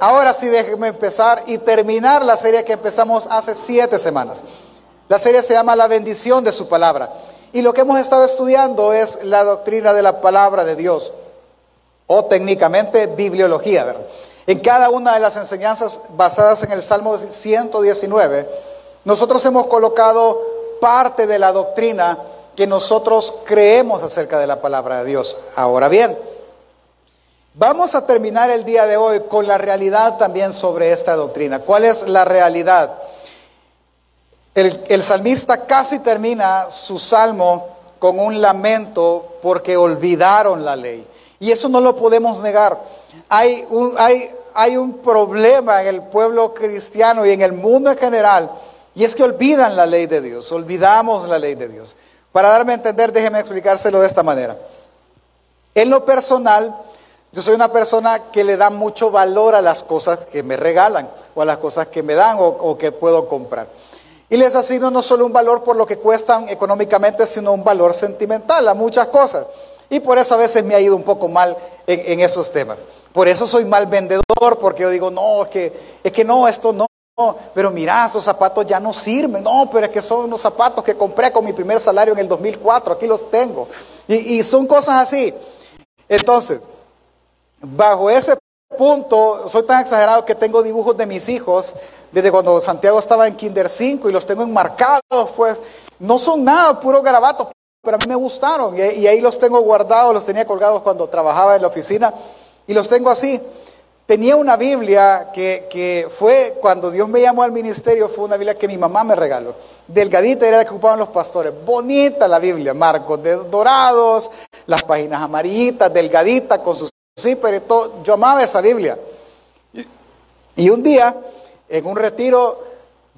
ahora sí déjenme empezar y terminar la serie que empezamos hace siete semanas. La serie se llama La bendición de su palabra. Y lo que hemos estado estudiando es la doctrina de la palabra de Dios, o técnicamente bibliología. En cada una de las enseñanzas basadas en el Salmo 119, nosotros hemos colocado parte de la doctrina que nosotros creemos acerca de la palabra de Dios. Ahora bien, vamos a terminar el día de hoy con la realidad también sobre esta doctrina. ¿Cuál es la realidad? El, salmista casi termina su salmo con un lamento porque olvidaron la ley. Y eso no lo podemos negar. Hay un, hay, hay un problema en el pueblo cristiano y en el mundo en general, y es que olvidan la ley de Dios, olvidamos la ley de Dios. Para darme a entender, déjeme explicárselo de esta manera. En lo personal, yo soy una persona que le da mucho valor a las cosas que me regalan o a las cosas que me dan o, que puedo comprar. Y les asigno no solo un valor por lo que cuestan económicamente, sino un valor sentimental a muchas cosas. Y por eso a veces me ha ido un poco mal en, esos temas. Por eso soy mal vendedor, porque yo digo, no, es que, es que no, esto no, pero mira, esos zapatos ya no sirven. No, pero es que son unos zapatos que compré con mi primer salario en el 2004, aquí los tengo. Y son cosas así. Entonces, bajo ese punto, soy tan exagerado que tengo dibujos de mis hijos desde cuando Santiago estaba en Kinder 5 y los tengo enmarcados, pues no son nada, puro garabato, pero a mí me gustaron y, y, ahí los tengo guardados, los tenía colgados cuando trabajaba en la oficina y los tengo así. Tenía una Biblia que, que fue, cuando Dios me llamó al ministerio, fue una Biblia que mi mamá me regaló. Delgadita era la que ocupaban los pastores. Bonita la Biblia, marcos de dorados, las páginas amarillitas, delgadita, con sus zíper y todo. Yo amaba esa Biblia. Y, un día, en un retiro,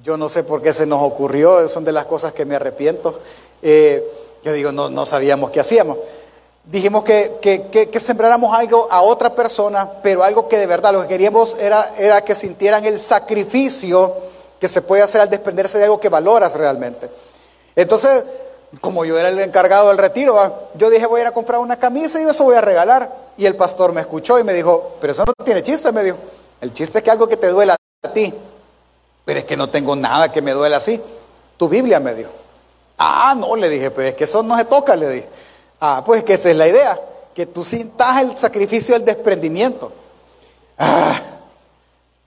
yo no sé por qué se nos ocurrió, son de las cosas que me arrepiento. Eh, yo digo, no, sabíamos qué hacíamos. Dijimos que, que, sembráramos algo a otra persona, pero algo que de verdad lo que queríamos era, era que sintieran el sacrificio que se puede hacer al desprenderse de algo que valoras realmente. Entonces, como yo era el encargado del retiro, yo dije, voy a ir a comprar una camisa y eso voy a regalar. Y el pastor me escuchó y me dijo, pero eso no tiene chiste, me dijo. El chiste es que algo que te duela a ti, pero es que no tengo nada que me duela así. Tu Biblia me dijo. Ah, no, le dije, pero es que eso no se toca, le dije. Ah, pues que esa es la idea, que tú sintas el sacrificio del desprendimiento. Ah,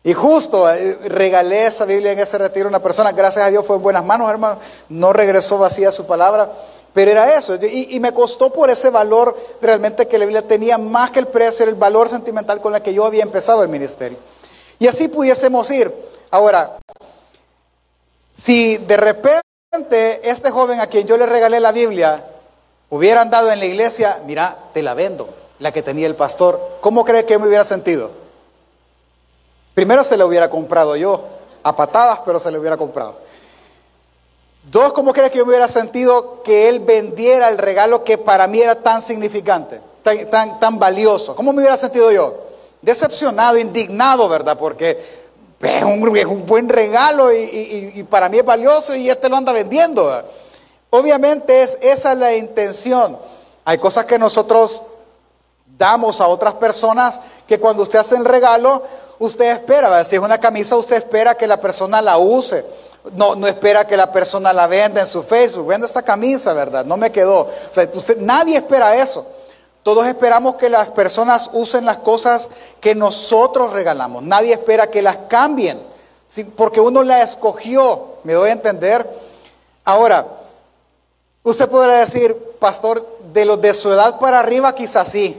y justo eh, regalé esa Biblia en ese retiro a una persona, gracias a Dios fue en buenas manos, hermano, no regresó vacía su palabra, pero era eso. Y, y, me costó por ese valor realmente que la Biblia tenía más que el precio, el valor sentimental con el que yo había empezado el ministerio. Y así pudiésemos ir. Ahora, si de repente este joven a quien yo le regalé la Biblia hubiera andado en la iglesia, mira, te la vendo, la que tenía el pastor, ¿cómo cree que me hubiera sentido? Primero se la hubiera comprado yo, a patadas, pero se la hubiera comprado. Dos, ¿cómo cree que yo me hubiera sentido que él vendiera el regalo que para mí era tan significante, tan, valioso? ¿Cómo me hubiera sentido yo? Decepcionado, indignado, ¿verdad? Porque es un, es un buen regalo y, para mí es valioso y este lo anda vendiendo. Obviamente es esa la intención. Hay cosas que nosotros damos a otras personas que cuando usted hace el regalo, usted espera, si es una camisa, usted espera que la persona la use. No, no espera que la persona la venda en su Facebook. Vendo esta camisa, ¿verdad? No me quedó. Usted, nadie espera eso. Todos esperamos que las personas usen las cosas que nosotros regalamos. Nadie espera que las cambien, porque uno la escogió. ¿Me doy a entender? Ahora, usted podrá decir, pastor, de de su edad para arriba quizás sí,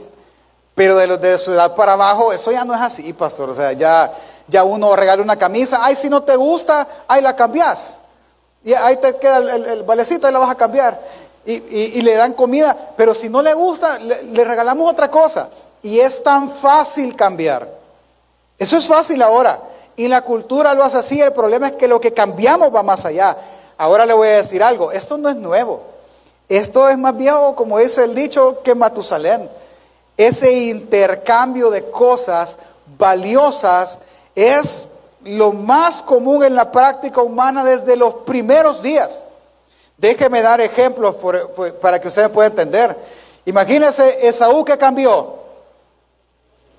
pero de los de su edad para abajo, eso ya no es así, pastor. O sea, ya, ya uno regala una camisa, ay, si no te gusta, ahí la cambias. Y ahí te queda el, el, valecito, ahí la vas a cambiar. Y, y, y, le dan comida, pero si no le gusta, le, le, regalamos otra cosa. Y es tan fácil cambiar. Eso es fácil ahora. Y la cultura lo hace así. El problema es que lo que cambiamos va más allá. Ahora le voy a decir algo. Esto no es nuevo. Esto es más viejo, como dice el dicho, que Matusalén. Ese intercambio de cosas valiosas es lo más común en la práctica humana desde los primeros días. Déjeme dar ejemplos para que ustedes puedan entender. Imagínense Esaú que cambió.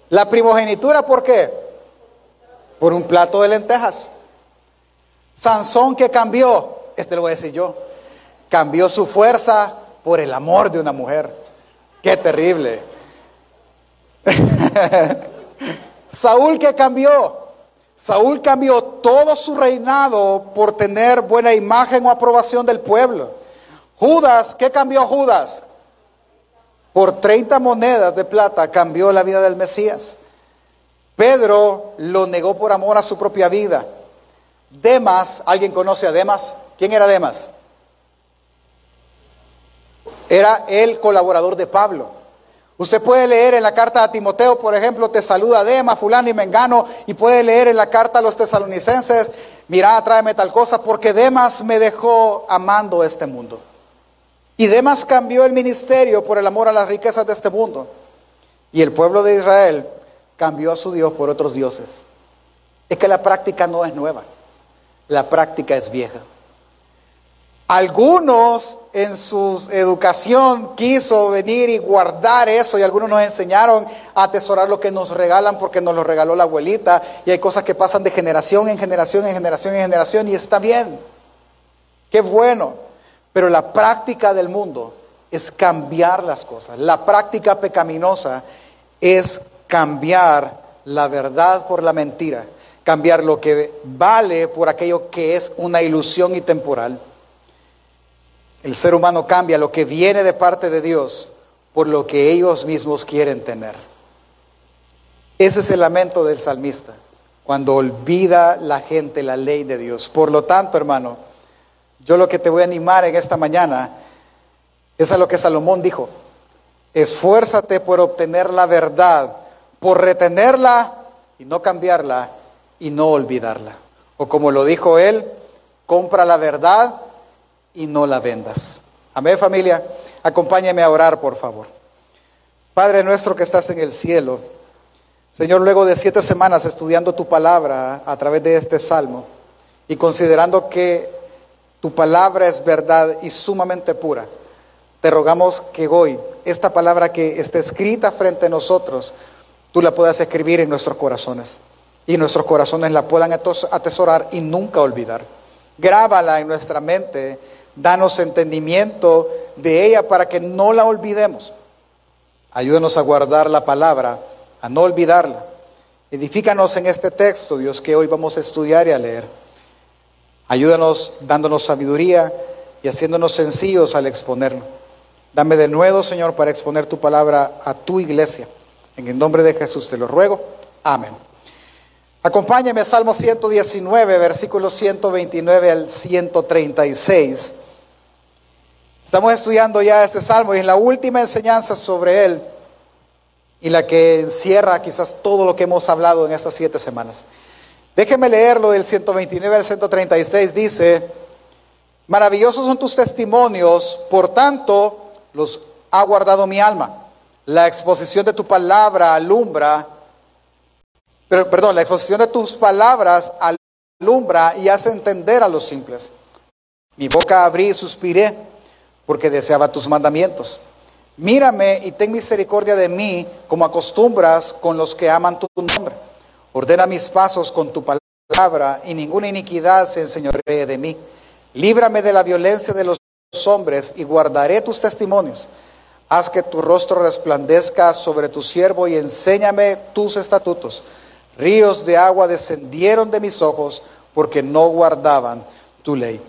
La primogenitura, ¿por qué? Por un plato de lentejas. Sansón que cambió, este lo voy a decir yo, cambió su fuerza por el amor de una mujer. Qué terrible. Saúl que cambió, Saúl cambió todo su reinado por tener buena imagen o aprobación del pueblo. Judas, ¿qué cambió Judas? Por 30 monedas de plata cambió la vida del Mesías. Pedro lo negó por amor a su propia vida. Demas, ¿alguien conoce a Demas? ¿Quién era Demas? Era el colaborador de Pablo. Usted puede leer en la carta a Timoteo, por ejemplo, te saluda Demas, fulano y mengano, y puede leer en la carta a los tesalonicenses, mira, tráeme tal cosa, porque Demas me dejó amando este mundo. Y Demas cambió el ministerio por el amor a las riquezas de este mundo. Y el pueblo de Israel cambió a su Dios por otros dioses. Es que la práctica no es nueva la práctica es vieja. Algunos en su educación quiso venir y guardar eso y algunos nos enseñaron a atesorar lo que nos regalan porque nos lo regaló la abuelita y hay cosas que pasan de generación en generación en generación en generación y está bien. Qué bueno. Pero la práctica del mundo es cambiar las cosas. La práctica pecaminosa es cambiar la verdad por la mentira cambiar lo que vale por aquello que es una ilusión y temporal. El ser humano cambia lo que viene de parte de Dios por lo que ellos mismos quieren tener. Ese es el lamento del salmista, cuando olvida la gente la ley de Dios. Por lo tanto, hermano, yo lo que te voy a animar en esta mañana es a lo que Salomón dijo. Esfuérzate por obtener la verdad, por retenerla y no cambiarla y no olvidarla. O como lo dijo él, compra la verdad y no la vendas. Amén familia, acompáñame a orar por favor. Padre nuestro que estás en el cielo, Señor, luego de siete semanas estudiando tu palabra a través de este salmo y considerando que tu palabra es verdad y sumamente pura, te rogamos que hoy esta palabra que está escrita frente a nosotros, tú la puedas escribir en nuestros corazones y nuestros corazones la puedan atesorar y nunca olvidar. Grábala en nuestra mente, danos entendimiento de ella para que no la olvidemos. Ayúdanos a guardar la palabra, a no olvidarla. Edifícanos en este texto, Dios, que hoy vamos a estudiar y a leer. Ayúdanos dándonos sabiduría y haciéndonos sencillos al exponerlo. Dame de nuevo, Señor, para exponer tu palabra a tu iglesia. En el nombre de Jesús te lo ruego. Amén. Acompáñame a Salmo 119, versículos 129 al 136. Estamos estudiando ya este salmo y es la última enseñanza sobre él y la que encierra quizás todo lo que hemos hablado en estas siete semanas. Déjeme leerlo del 129 al 136. Dice, maravillosos son tus testimonios, por tanto los ha guardado mi alma. La exposición de tu palabra alumbra pero, perdón, la exposición de tus palabras alumbra y hace entender a los simples. Mi boca abrí y suspiré porque deseaba tus mandamientos. Mírame y ten misericordia de mí como acostumbras con los que aman tu nombre. Ordena mis pasos con tu palabra y ninguna iniquidad se enseñoree de mí. Líbrame de la violencia de los hombres y guardaré tus testimonios. Haz que tu rostro resplandezca sobre tu siervo y enséñame tus estatutos. Ríos de agua descendieron de mis ojos porque no guardaban tu ley.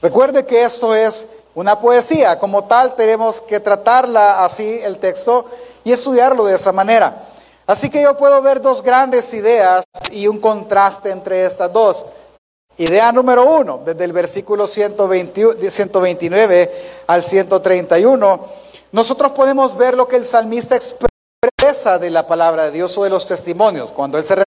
Recuerde que esto es una poesía, como tal tenemos que tratarla así el texto y estudiarlo de esa manera. Así que yo puedo ver dos grandes ideas y un contraste entre estas dos. Idea número uno, desde el versículo 129 al 131, nosotros podemos ver lo que el salmista expresa de la palabra de Dios o de los testimonios. Cuando Él se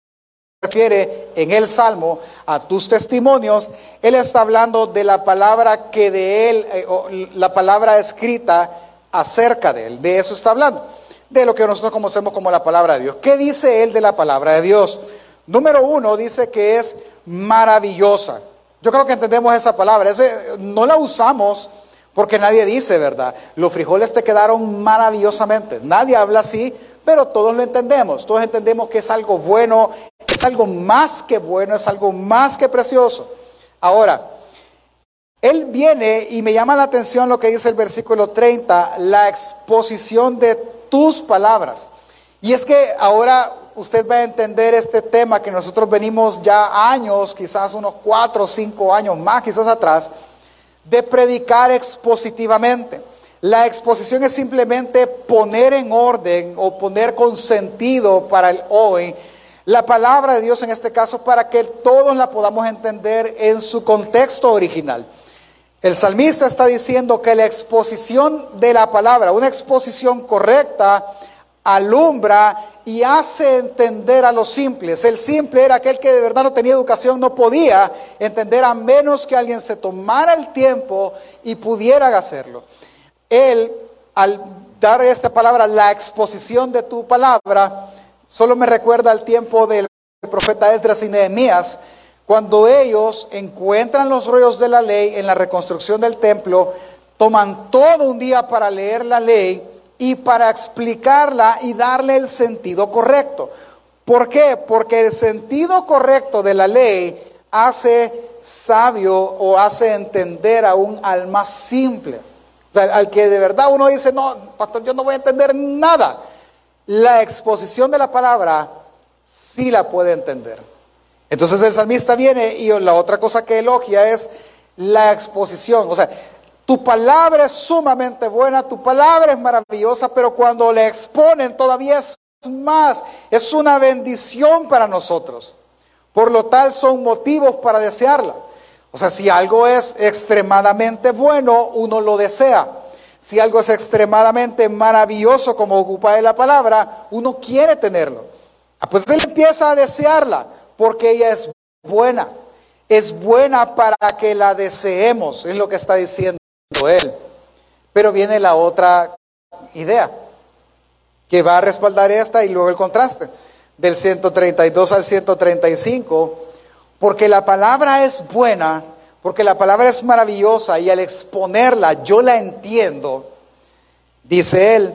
refiere en el Salmo a tus testimonios, Él está hablando de la palabra que de Él, eh, o la palabra escrita acerca de Él. De eso está hablando. De lo que nosotros conocemos como la palabra de Dios. ¿Qué dice Él de la palabra de Dios? Número uno, dice que es maravillosa. Yo creo que entendemos esa palabra. no la usamos porque nadie dice, ¿verdad? Los frijoles te quedaron maravillosamente. Nadie habla así, pero todos lo entendemos. Todos entendemos que es algo bueno, algo más que bueno, es algo más que precioso. Ahora, él viene y me llama la atención lo que dice el versículo 30, la exposición de tus palabras. Y es que ahora usted va a entender este tema que nosotros venimos ya años, quizás unos cuatro o cinco años más, quizás atrás, de predicar expositivamente. La exposición es simplemente poner en orden o poner con sentido para el hoy la palabra de Dios en este caso para que todos la podamos entender en su contexto original. El salmista está diciendo que la exposición de la palabra, una exposición correcta, alumbra y hace entender a los simples. El simple era aquel que de verdad no tenía educación, no podía entender a menos que alguien se tomara el tiempo y pudiera hacerlo. Él, al dar esta palabra, la exposición de tu palabra, solo me recuerda al tiempo del profeta Esdras y Nehemías, cuando ellos encuentran los rollos de la ley en la reconstrucción del templo, toman todo un día para leer la ley y para explicarla y darle el sentido correcto. ¿Por qué? Porque el sentido correcto de la ley hace sabio o hace entender a un alma simple. Al que de verdad uno dice, no, pastor, yo no voy a entender nada. La exposición de la palabra sí la puede entender. Entonces el salmista viene y la otra cosa que elogia es la exposición. O sea, tu palabra es sumamente buena, tu palabra es maravillosa, pero cuando la exponen todavía es más, es una bendición para nosotros. Por lo tal son motivos para desearla. O sea, si algo es extremadamente bueno, uno lo desea. Si algo es extremadamente maravilloso, como ocupa de la palabra, uno quiere tenerlo. Ah, pues él empieza a desearla, porque ella es buena. Es buena para que la deseemos, es lo que está diciendo él. Pero viene la otra idea, que va a respaldar esta y luego el contraste, del 132 al 135, porque la palabra es buena, porque la palabra es maravillosa y al exponerla yo la entiendo, dice él,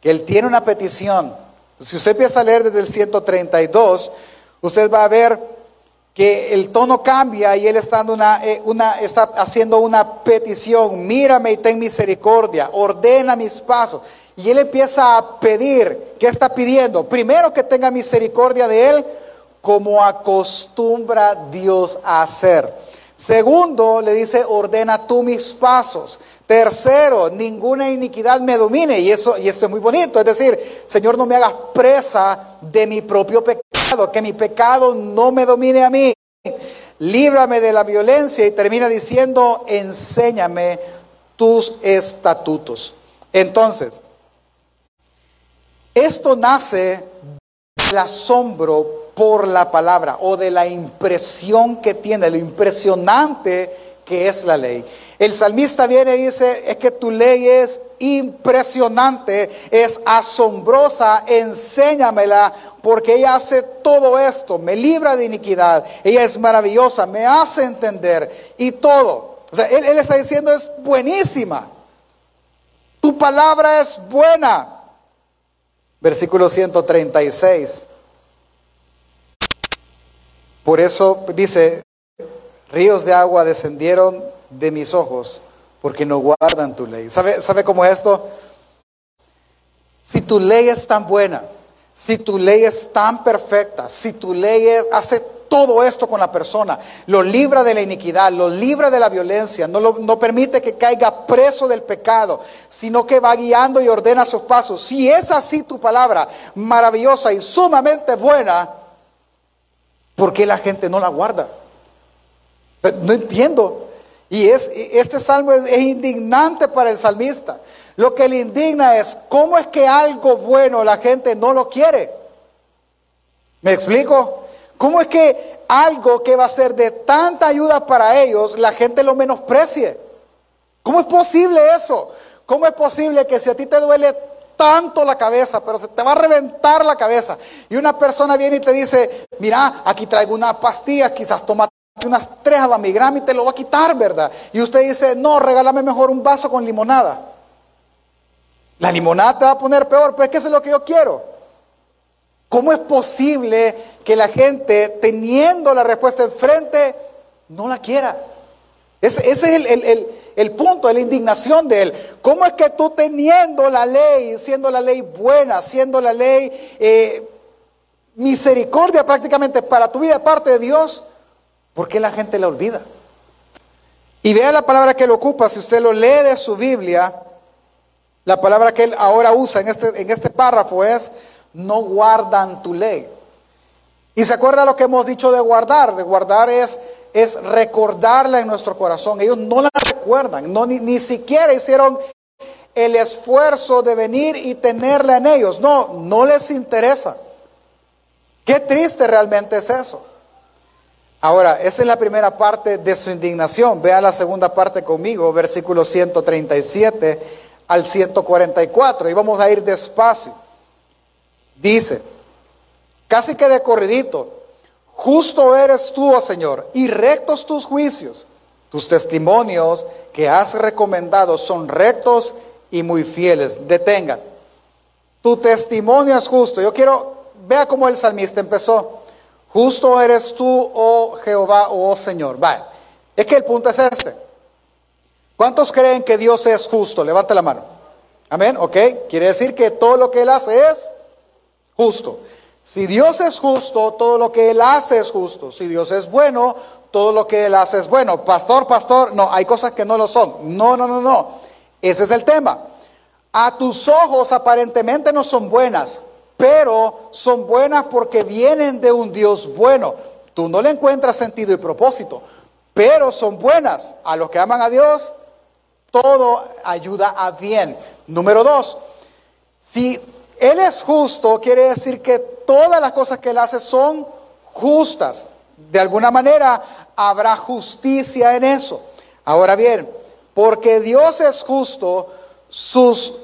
que él tiene una petición. Si usted empieza a leer desde el 132, usted va a ver que el tono cambia y él está, eh, una, está haciendo una petición, mírame y ten misericordia, ordena mis pasos. Y él empieza a pedir, ¿qué está pidiendo? Primero que tenga misericordia de él, como acostumbra Dios a hacer. Segundo, le dice, ordena tú mis pasos. Tercero, ninguna iniquidad me domine. Y eso, y esto es muy bonito. Es decir, Señor, no me hagas presa de mi propio pecado, que mi pecado no me domine a mí. Líbrame de la violencia y termina diciendo, enséñame tus estatutos. Entonces, esto nace del asombro por la palabra o de la impresión que tiene, lo impresionante que es la ley. El salmista viene y dice, es que tu ley es impresionante, es asombrosa, enséñamela, porque ella hace todo esto, me libra de iniquidad, ella es maravillosa, me hace entender y todo. O sea, él, él está diciendo, es buenísima, tu palabra es buena. Versículo 136. Por eso dice, ríos de agua descendieron de mis ojos porque no guardan tu ley. ¿Sabe, ¿Sabe cómo es esto? Si tu ley es tan buena, si tu ley es tan perfecta, si tu ley hace todo esto con la persona, lo libra de la iniquidad, lo libra de la violencia, no, no permite que caiga preso del pecado, sino que va guiando y ordena sus pasos. Si es así tu palabra, maravillosa y sumamente buena, ¿por qué la gente no la guarda? No entiendo. Y es, este salmo es, indignante para el salmista. Lo que le indigna es cómo es que algo bueno la gente no lo quiere. ¿Me explico? ¿Cómo es que algo que va a ser de tanta ayuda para ellos, la gente lo menosprecie? ¿Cómo es posible eso? ¿Cómo es posible que si a ti te duele tanto la cabeza, pero se te va a reventar la cabeza, y una persona viene y te dice, mira, aquí traigo una pastilla, quizás toma unas tres abamigram y te lo va a quitar, ¿verdad? Y usted dice, no, regálame mejor un vaso con limonada. La limonada te va a poner peor, pero es que eso es lo que yo quiero. ¿Cómo es posible que la gente, teniendo la respuesta enfrente, no la quiera? Ese, es el, punto de la indignación de él. ¿Cómo es que tú teniendo la ley, siendo la ley buena, siendo la ley eh, misericordia prácticamente para tu vida parte de Dios, ¿por qué la gente la olvida? Y vea la palabra que él ocupa, si usted lo lee de su Biblia, la palabra que él ahora usa en este, en este párrafo es, no guardan tu ley. Y se acuerda lo que hemos dicho de guardar, de guardar es, es recordarla en nuestro corazón. Ellos no la recuerdan, no, ni, ni siquiera hicieron el esfuerzo de venir y tenerla en ellos. No, no les interesa. Qué triste realmente es eso. Ahora, esa es la primera parte de su indignación. Vea la segunda parte conmigo, versículo 137 al 144. Y vamos a ir despacio. Dice, casi que de corridito, justo eres tú, oh Señor, y rectos tus juicios. Tus testimonios que has recomendado son rectos y muy fieles. Detengan. Tu testimonio es justo. Yo quiero, vea cómo el salmista empezó. Justo eres tú, oh Jehová, oh Señor. Va. Es que el punto es este. ¿Cuántos creen que Dios es justo? Levante la mano. Amén. Ok. Quiere decir que todo lo que Él hace es justo. Si Dios es justo, todo lo que Él hace es justo. Si Dios es bueno, todo lo que Él hace es bueno. Pastor, pastor, no, hay cosas que no lo son. No, no, no, no. Ese es el tema. A tus ojos aparentemente no son buenas, pero son buenas porque vienen de un Dios bueno. Tú no le encuentras sentido y propósito, pero son buenas. A los que aman a Dios, todo ayuda a bien. Número dos, si Él es justo, quiere decir que todas las cosas que Él hace son justas. De alguna manera habrá justicia en eso. Ahora bien, porque Dios es justo, sus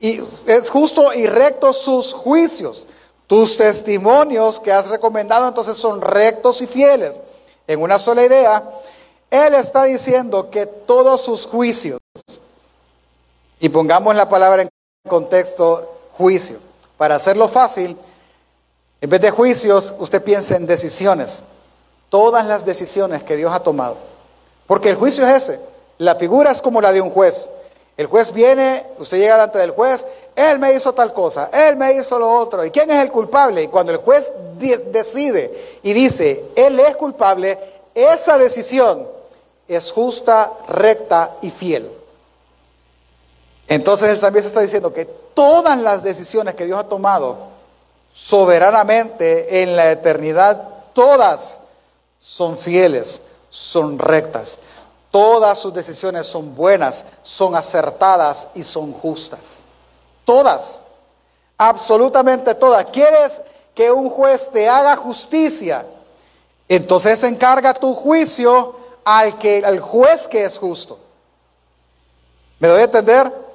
es justo y recto sus juicios. Tus testimonios que has recomendado entonces son rectos y fieles. En una sola idea, Él está diciendo que todos sus juicios, y pongamos la palabra en contexto juicio, para hacerlo fácil, en vez de juicios, usted piensa en decisiones. Todas las decisiones que Dios ha tomado. Porque el juicio es ese. La figura es como la de un juez. El juez viene, usted llega delante del juez, él me hizo tal cosa, él me hizo lo otro. ¿Y quién es el culpable? Y cuando el juez decide y dice, él es culpable, esa decisión es justa, recta y fiel. Entonces el salmista está diciendo que todas las decisiones que Dios ha tomado soberanamente en la eternidad, todas son fieles, son rectas. Todas sus decisiones son buenas, son acertadas y son justas. Todas, absolutamente todas. ¿Quieres que un juez te haga justicia? Entonces encarga tu juicio al, que, al juez que es justo. ¿Me doy a entender?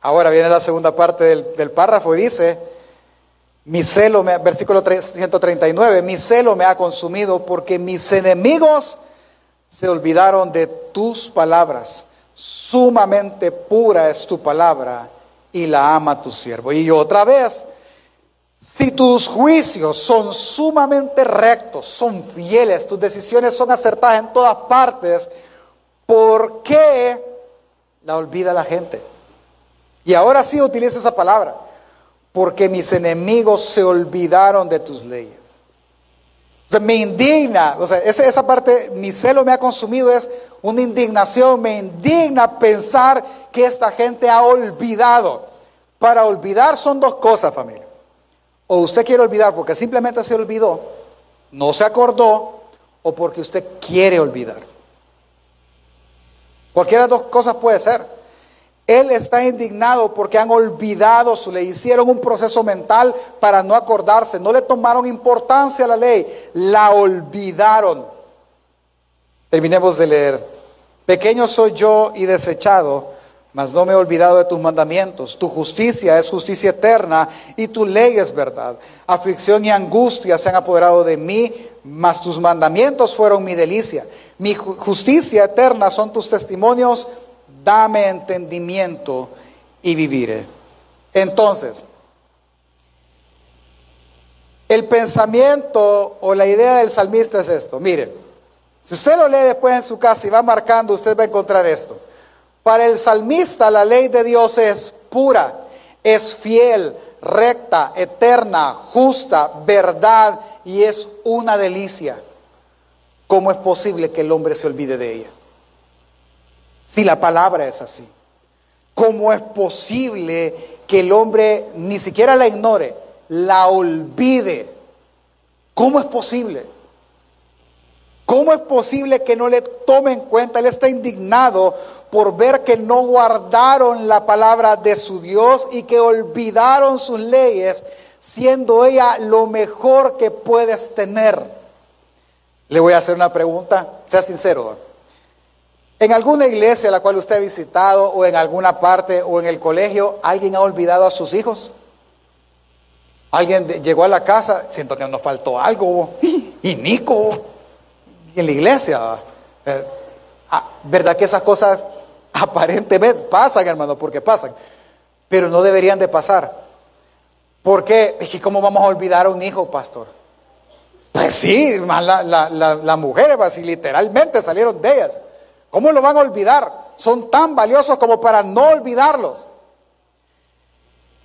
Ahora viene la segunda parte del, párrafo y dice, mi celo, versículo 139, mi celo me ha consumido porque mis enemigos se olvidaron de tus palabras. Sumamente pura es tu palabra y la ama tu siervo. Y otra vez, si tus juicios son sumamente rectos, son fieles, tus decisiones son acertadas en todas partes, ¿por qué la olvida la gente? Y ahora sí utiliza esa palabra, porque mis enemigos se olvidaron de tus leyes me indigna, o sea, esa, esa parte, mi celo me ha consumido, es una indignación, me indigna pensar que esta gente ha olvidado. Para olvidar son dos cosas, familia. O usted quiere olvidar porque simplemente se olvidó, no se acordó, o porque usted quiere olvidar. Cualquiera de las dos cosas puede ser. Él está indignado porque han olvidado su ley, hicieron un proceso mental para no acordarse, no le tomaron importancia a la ley, la olvidaron. Terminemos de leer. Pequeño soy yo y desechado, mas no me he olvidado de tus mandamientos. Tu justicia es justicia eterna y tu ley es verdad. Aflicción y angustia se han apoderado de mí, mas tus mandamientos fueron mi delicia. Mi justicia eterna son tus testimonios dame entendimiento y viviré. Entonces, El pensamiento o la idea del salmista es esto. Miren, si usted lo lee después en su casa y va marcando, usted va a encontrar esto. Para el salmista la ley de Dios es pura, es fiel, recta, eterna, justa, verdad y es una delicia. ¿Cómo es posible que el hombre se olvide de ella? Si la palabra es así. ¿Cómo es posible que el hombre ni siquiera la ignore, la olvide? ¿Cómo es posible? ¿Cómo es posible que no le tome en cuenta? Él está indignado por ver que no guardaron la palabra de su Dios y que olvidaron sus leyes, siendo ella lo mejor que puedes tener. Le voy a hacer una pregunta, sea sincero. En alguna iglesia a la cual usted ha visitado o en alguna parte o en el colegio, ¿alguien ha olvidado a sus hijos? Alguien llegó a la casa, siento que nos faltó algo, y Nico, en la iglesia. Eh, ah, ¿Verdad que esas cosas aparentemente pasan, hermano? Porque pasan. Pero no deberían de pasar. ¿Por qué? Es que ¿cómo vamos a olvidar a un hijo, pastor? Pues sí, las mujeres, pues, literalmente salieron de ellas. ¿Cómo lo van a olvidar? Son tan valiosos como para no olvidarlos.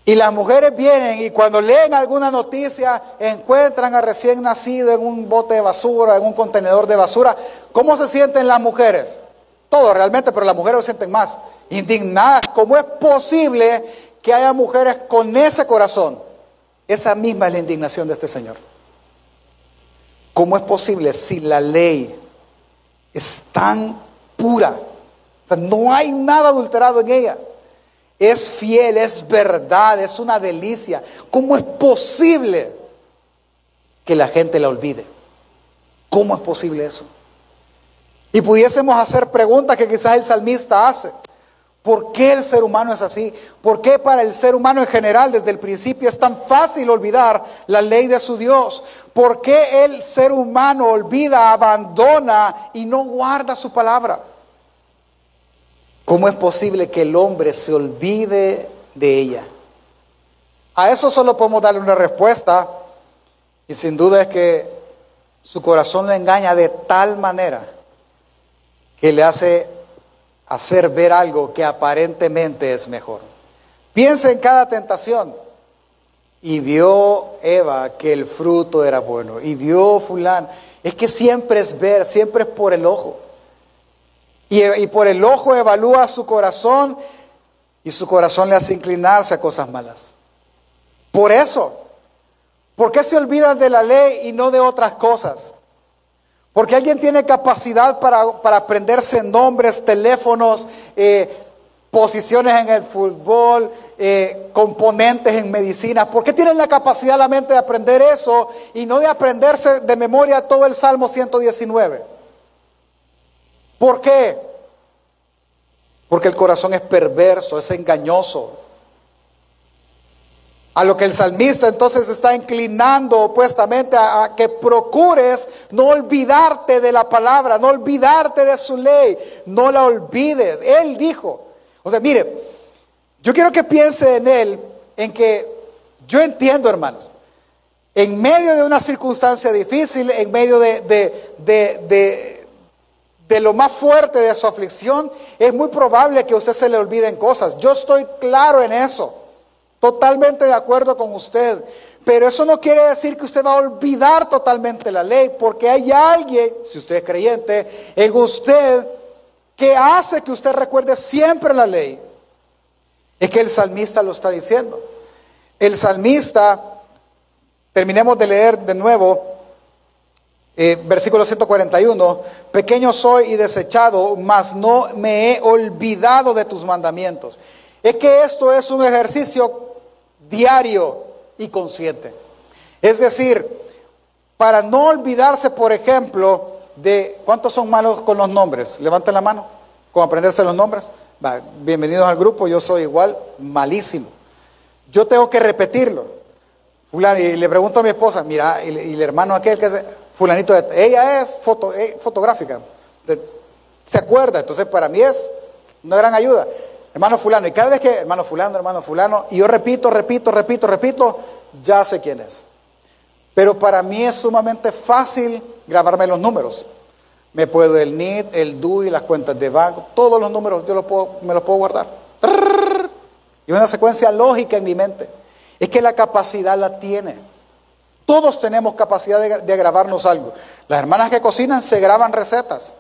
Y las mujeres vienen y cuando leen alguna noticia encuentran a recién nacido en un bote de basura, en un contenedor de basura. ¿Cómo se sienten las mujeres? Todo realmente, pero las mujeres lo sienten más. Indignadas. ¿Cómo es posible que haya mujeres con ese corazón? Esa misma es la indignación de este Señor. ¿Cómo es posible si la ley es tan pura? O sea, no hay nada adulterado en ella es fiel, es verdad, es una delicia. ¿Cómo es posible que la gente la olvide? ¿Cómo es posible eso? Y pudiésemos hacer preguntas que quizás el salmista hace. ¿Por qué el ser humano es así? ¿Por qué para el ser humano en general desde el principio es tan fácil olvidar la ley de su Dios? ¿Por qué el ser humano olvida, abandona y no guarda su palabra? ¿Cómo es posible que el hombre se olvide de ella? A eso solo podemos darle una respuesta y sin duda es que su corazón le engaña de tal manera que le hace hacer ver algo que aparentemente es mejor. Piensa en cada tentación. Y vio Eva que el fruto era bueno. Y vio fulano. Es que siempre es ver, siempre es por el ojo. Y, por el ojo evalúa su corazón y su corazón le hace inclinarse a cosas malas. Por eso, ¿por qué se olvidan de la ley y no de otras cosas? Porque alguien tiene capacidad para, aprenderse nombres, teléfonos, eh, posiciones en el fútbol, eh, componentes en medicina. ¿Por qué tienen la capacidad la mente de aprender eso y no de aprenderse de memoria todo el Salmo 119? ¿Por qué? Porque el corazón es perverso, es engañoso. A lo que el salmista entonces está inclinando opuestamente a, que procures no olvidarte de la palabra, no olvidarte de su ley, no la olvides. Él dijo, o sea, mire, yo quiero que piense en él, en que yo entiendo, hermanos, en medio de una circunstancia difícil, en medio de, de de lo más fuerte de su aflicción, es muy probable que a usted se le olviden cosas. Yo estoy claro en eso, totalmente de acuerdo con usted. Pero eso no quiere decir que usted va a olvidar totalmente la ley, porque hay alguien, si usted es creyente, en usted que hace que usted recuerde siempre la ley. Es que el salmista lo está diciendo. El salmista, terminemos de leer de nuevo eh, versículo 141, pequeño soy y desechado, mas no me he olvidado de tus mandamientos. Es que esto es un ejercicio diario y consciente. Es decir, para no olvidarse, por ejemplo, de cuántos son malos con los nombres. Levanten la mano, con aprenderse los nombres. bienvenidos al grupo, yo soy igual, malísimo. Yo tengo que repetirlo. Y le pregunto a mi esposa, mira, y, el hermano aquel que se, ella es eh, fotográfica, se acuerda, entonces para mí es una gran ayuda. Hermano fulano, y cada vez que, hermano fulano, hermano fulano, y yo repito, repito, repito, repito, ya sé quién es. Pero para mí es sumamente fácil grabarme los números. Me puedo el NIT, el DUI, las cuentas de banco, todos los números yo puedo, me los puedo guardar. Y una secuencia lógica en mi mente. Es que la capacidad la tiene. Todos tenemos capacidad de, de grabarnos algo. Las hermanas que cocinan se graban recetas.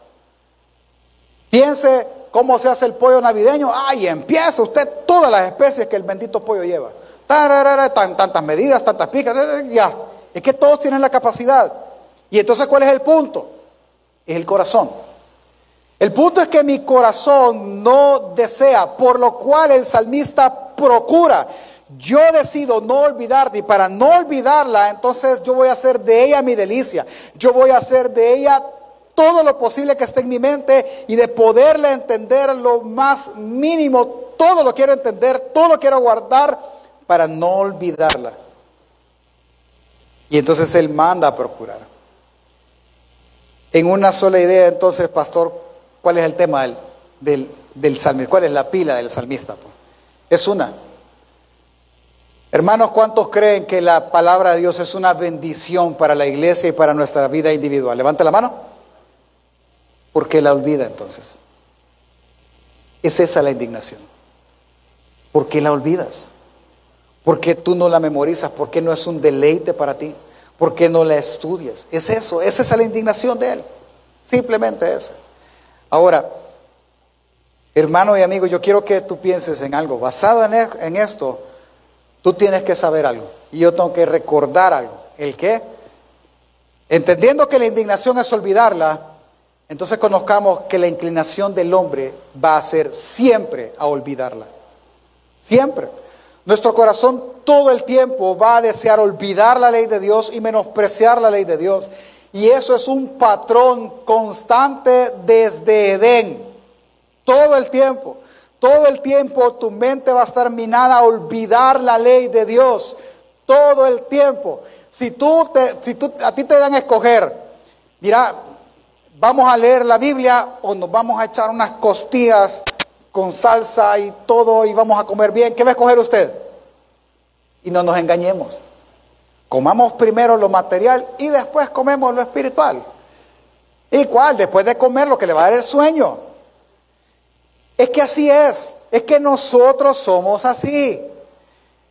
Piense cómo se hace el pollo navideño. Ay, empieza usted todas las especies que el bendito pollo lleva. tantas medidas, tantas picas, ya. Es que todos tienen la capacidad. Y entonces, ¿cuál es el punto? Es el corazón. El punto es que mi corazón no desea, por lo cual el salmista procura. Yo decido no olvidarte y para no olvidarla, entonces yo voy a hacer de ella mi delicia. Yo voy a hacer de ella todo lo posible que esté en mi mente y de poderle entender lo más mínimo. Todo lo quiero entender, todo lo quiero guardar para no olvidarla. Y entonces Él manda a procurar. En una sola idea, entonces, pastor, ¿cuál es el tema del, del, salmista? ¿Cuál es la pila del salmista? Es una. Hermanos, ¿cuántos creen que la palabra de Dios es una bendición para la iglesia y para nuestra vida individual? Levante la mano. ¿Por qué la olvida entonces? Es esa la indignación. ¿Por qué la olvidas? ¿Por qué tú no la memorizas? ¿Por qué no es un deleite para ti? ¿Por qué no la estudias? Es eso, esa es la indignación de Él. Simplemente esa. Ahora, hermano y amigo, yo quiero que tú pienses en algo. Basado en, en esto, tú tienes que saber algo. Y yo tengo que recordar algo. ¿El qué? Entendiendo que la indignación es olvidarla, entonces conozcamos que la inclinación del hombre va a ser siempre a olvidarla. Siempre. Nuestro corazón todo el tiempo va a desear olvidar la ley de Dios y menospreciar la ley de Dios. Y eso es un patrón constante desde Edén. Todo el tiempo. Todo el tiempo tu mente va a estar minada a olvidar la ley de Dios. Todo el tiempo. Si tú, te, si tú a ti te dan a escoger, dirá, vamos a leer la Biblia o nos vamos a echar unas costillas con salsa y todo y vamos a comer bien. ¿Qué va a escoger usted? Y no nos engañemos. Comamos primero lo material y después comemos lo espiritual. ¿Y cuál? Después de comer lo que le va a dar el sueño. Es que así es. Es que nosotros somos así. Eh,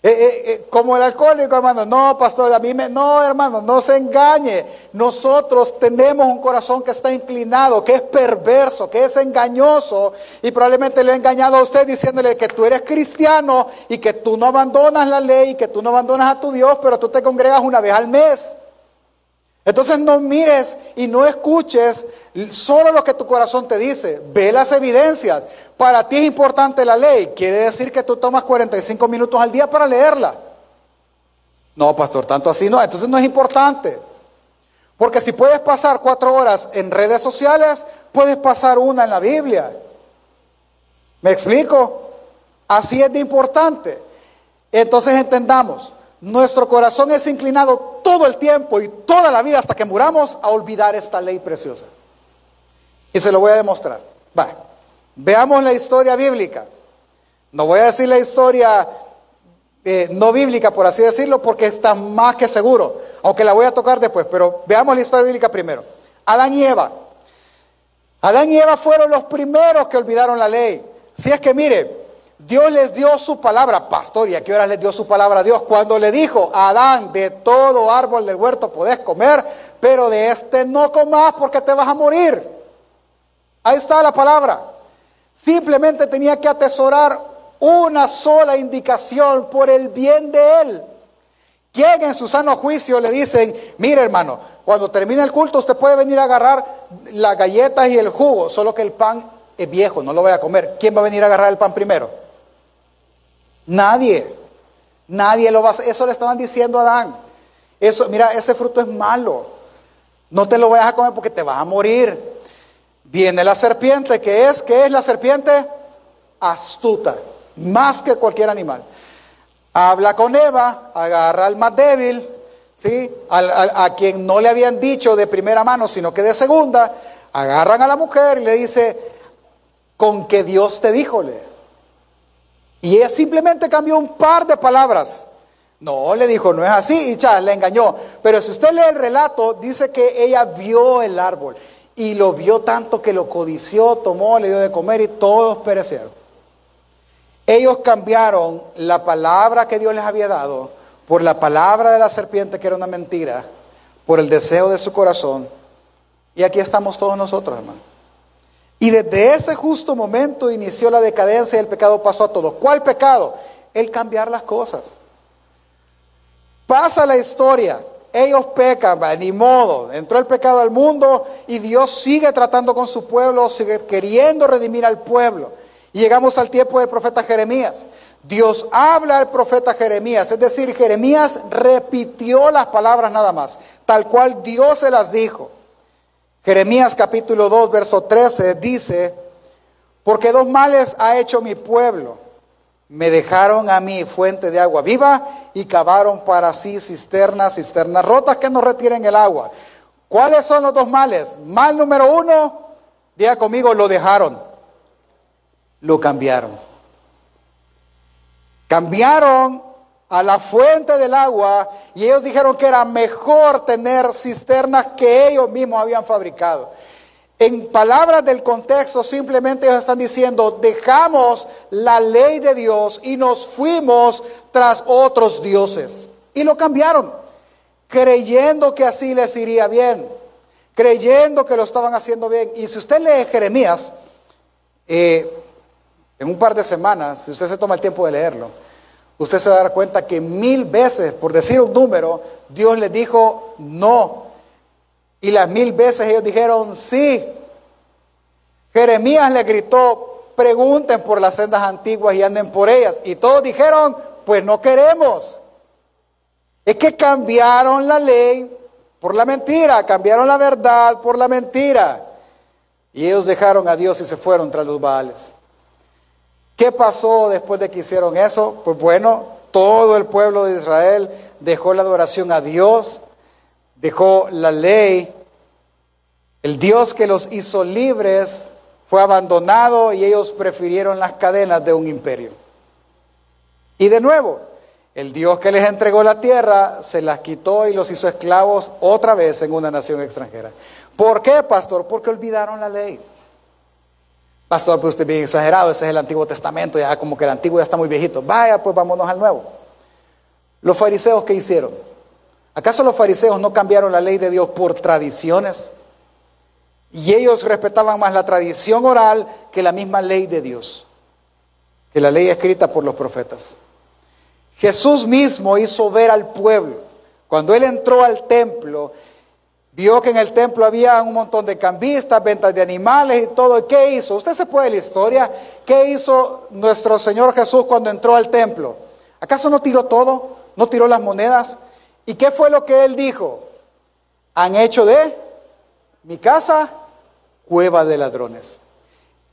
eh, eh, como el alcohólico, hermano, no, pastor, a mí me, no, hermano, no se engañe. Nosotros tenemos un corazón que está inclinado, que es perverso, que es engañoso, y probablemente le ha engañado a usted diciéndole que tú eres cristiano y que tú no abandonas la ley, que tú no abandonas a tu Dios, pero tú te congregas una vez al mes. Entonces no mires y no escuches solo lo que tu corazón te dice, ve las evidencias. Para ti es importante la ley, quiere decir que tú tomas 45 minutos al día para leerla. No, pastor, tanto así no, entonces no es importante. Porque si puedes pasar cuatro horas en redes sociales, puedes pasar una en la Biblia. ¿Me explico? Así es de importante. Entonces entendamos, nuestro corazón es inclinado todo el tiempo y toda la vida hasta que muramos a olvidar esta ley preciosa. Y se lo voy a demostrar. Veamos la historia bíblica. No voy a decir la historia eh, no bíblica, por así decirlo, porque está más que seguro, aunque la voy a tocar después, pero veamos la historia bíblica primero. Adán y Eva. Adán y Eva fueron los primeros que olvidaron la ley. Si es que mire, Dios les dio su palabra, pastor, ¿y a qué hora les dio su palabra a Dios? Cuando le dijo, Adán, de todo árbol del huerto podés comer, pero de este no comas porque te vas a morir. Ahí está la palabra. Simplemente tenía que atesorar una sola indicación por el bien de él. ¿Quién en su sano juicio le dicen, mire hermano, cuando termine el culto usted puede venir a agarrar las galletas y el jugo, solo que el pan es viejo, no lo voy a comer. ¿Quién va a venir a agarrar el pan primero? Nadie. Nadie lo va a hacer. Eso le estaban diciendo a Adán. Eso, mira, ese fruto es malo. No te lo vayas a comer porque te vas a morir. Viene la serpiente, que es, ¿qué es la serpiente? Astuta, más que cualquier animal. Habla con Eva, agarra al más débil, ¿sí? A, a, quien no le habían dicho de primera mano, sino que de segunda, agarran a la mujer y le dice, con que Dios te dijo, le. Y ella simplemente cambió un par de palabras. No, le dijo, no es así, y ya, le engañó. Pero si usted lee el relato, dice que ella vio el árbol y lo vio tanto que lo codició, tomó, le dio de comer y todos perecieron. Ellos cambiaron la palabra que Dios les había dado por la palabra de la serpiente que era una mentira, por el deseo de su corazón. Y aquí estamos todos nosotros, hermano. Y desde ese justo momento inició la decadencia y el pecado pasó a todos. ¿Cuál pecado? El cambiar las cosas. Pasa la historia. Ellos pecan, ni modo. Entró el pecado al mundo y Dios sigue tratando con su pueblo, sigue queriendo redimir al pueblo. Llegamos al tiempo del profeta Jeremías. Dios habla al profeta Jeremías, es decir, Jeremías repitió las palabras nada más, tal cual Dios se las dijo. Jeremías capítulo 2, verso 13 dice, porque dos males ha hecho mi pueblo me dejaron a mí fuente de agua viva y cavaron para sí cisternas, cisternas rotas que no retiren el agua. ¿Cuáles son los dos males? Mal número uno, diga conmigo, lo dejaron, lo cambiaron. Cambiaron a la fuente del agua y ellos dijeron que era mejor tener cisternas que ellos mismos habían fabricado. En palabras del contexto, simplemente ellos están diciendo, dejamos la ley de Dios y nos fuimos tras otros dioses. Y lo cambiaron, creyendo que así les iría bien, creyendo que lo estaban haciendo bien. Y si usted lee Jeremías, eh, en un par de semanas, si usted se toma el tiempo de leerlo, usted se va a dar cuenta que mil veces, por decir un número, Dios les dijo no y las mil veces ellos dijeron sí. Jeremías le gritó, pregunten por las sendas antiguas y anden por ellas. Y todos dijeron, pues no queremos. Es que cambiaron la ley por la mentira, cambiaron la verdad por la mentira. Y ellos dejaron a Dios y se fueron tras los Baales. ¿Qué pasó después de que hicieron eso? Pues bueno, todo el pueblo de Israel dejó la adoración a Dios dejó la ley, el Dios que los hizo libres fue abandonado y ellos prefirieron las cadenas de un imperio. Y de nuevo, el Dios que les entregó la tierra se las quitó y los hizo esclavos otra vez en una nación extranjera. ¿Por qué, pastor? Porque olvidaron la ley. Pastor, pues usted bien exagerado, ese es el Antiguo Testamento, ya como que el Antiguo ya está muy viejito. Vaya, pues vámonos al Nuevo. Los fariseos, ¿qué hicieron? ¿Acaso los fariseos no cambiaron la ley de Dios por tradiciones? Y ellos respetaban más la tradición oral que la misma ley de Dios, que la ley escrita por los profetas. Jesús mismo hizo ver al pueblo, cuando él entró al templo, vio que en el templo había un montón de cambistas, ventas de animales y todo. ¿Qué hizo? Usted se puede la historia. ¿Qué hizo nuestro Señor Jesús cuando entró al templo? ¿Acaso no tiró todo? ¿No tiró las monedas? ¿Y qué fue lo que él dijo? Han hecho de mi casa cueva de ladrones.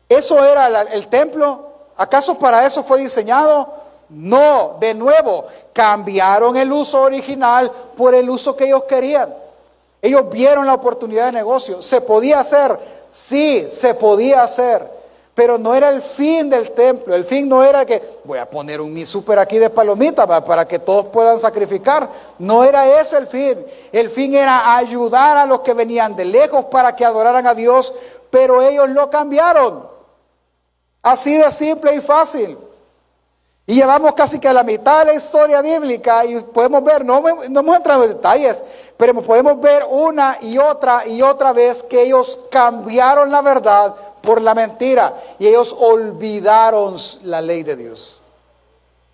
¿Eso era el templo? ¿Acaso para eso fue diseñado? No, de nuevo, cambiaron el uso original por el uso que ellos querían. Ellos vieron la oportunidad de negocio. ¿Se podía hacer? Sí, se podía hacer. Pero no era el fin del templo. El fin no era que voy a poner un mi super aquí de palomita para que todos puedan sacrificar. No era ese el fin. El fin era ayudar a los que venían de lejos para que adoraran a Dios, pero ellos lo cambiaron. Así de simple y fácil. Y llevamos casi que a la mitad de la historia bíblica y podemos ver, no, no hemos entrado en detalles, pero podemos ver una y otra y otra vez que ellos cambiaron la verdad por la mentira y ellos olvidaron la ley de Dios.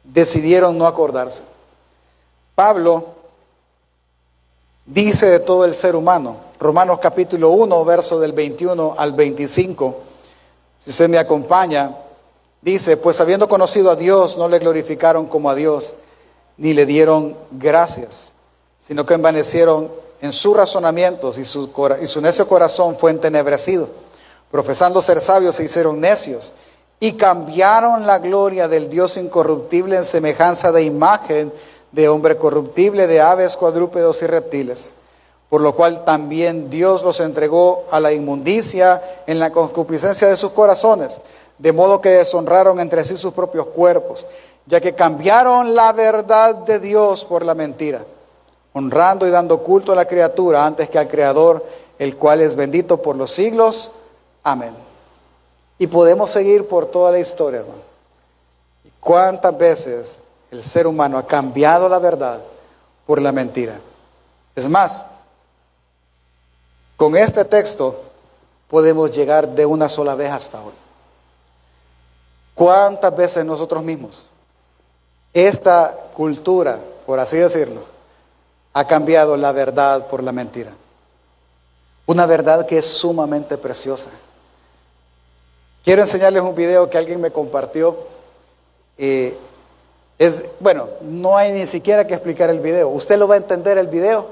Decidieron no acordarse. Pablo dice de todo el ser humano, Romanos capítulo 1, verso del 21 al 25, si usted me acompaña, Dice, pues habiendo conocido a Dios, no le glorificaron como a Dios, ni le dieron gracias, sino que envanecieron en sus razonamientos y su, necio corazón fue entenebrecido. Profesando ser sabios se hicieron necios y cambiaron la gloria del Dios incorruptible en semejanza de imagen de hombre corruptible, de aves, cuadrúpedos y reptiles. Por lo cual también Dios los entregó a la inmundicia en la concupiscencia de sus corazones de modo que deshonraron entre sí sus propios cuerpos, ya que cambiaron la verdad de Dios por la mentira, honrando y dando culto a la criatura antes que al Creador, el cual es bendito por los siglos. Amén. Y podemos seguir por toda la historia, hermano. ¿Cuántas veces el ser humano ha cambiado la verdad por la mentira? Es más, con este texto podemos llegar de una sola vez hasta hoy. ¿Cuántas veces nosotros mismos, esta cultura, por así decirlo, ha cambiado la verdad por la mentira? Una verdad que es sumamente preciosa. Quiero enseñarles un video que alguien me compartió. Eh, es, bueno, no hay ni siquiera que explicar el video. Usted lo va a entender el video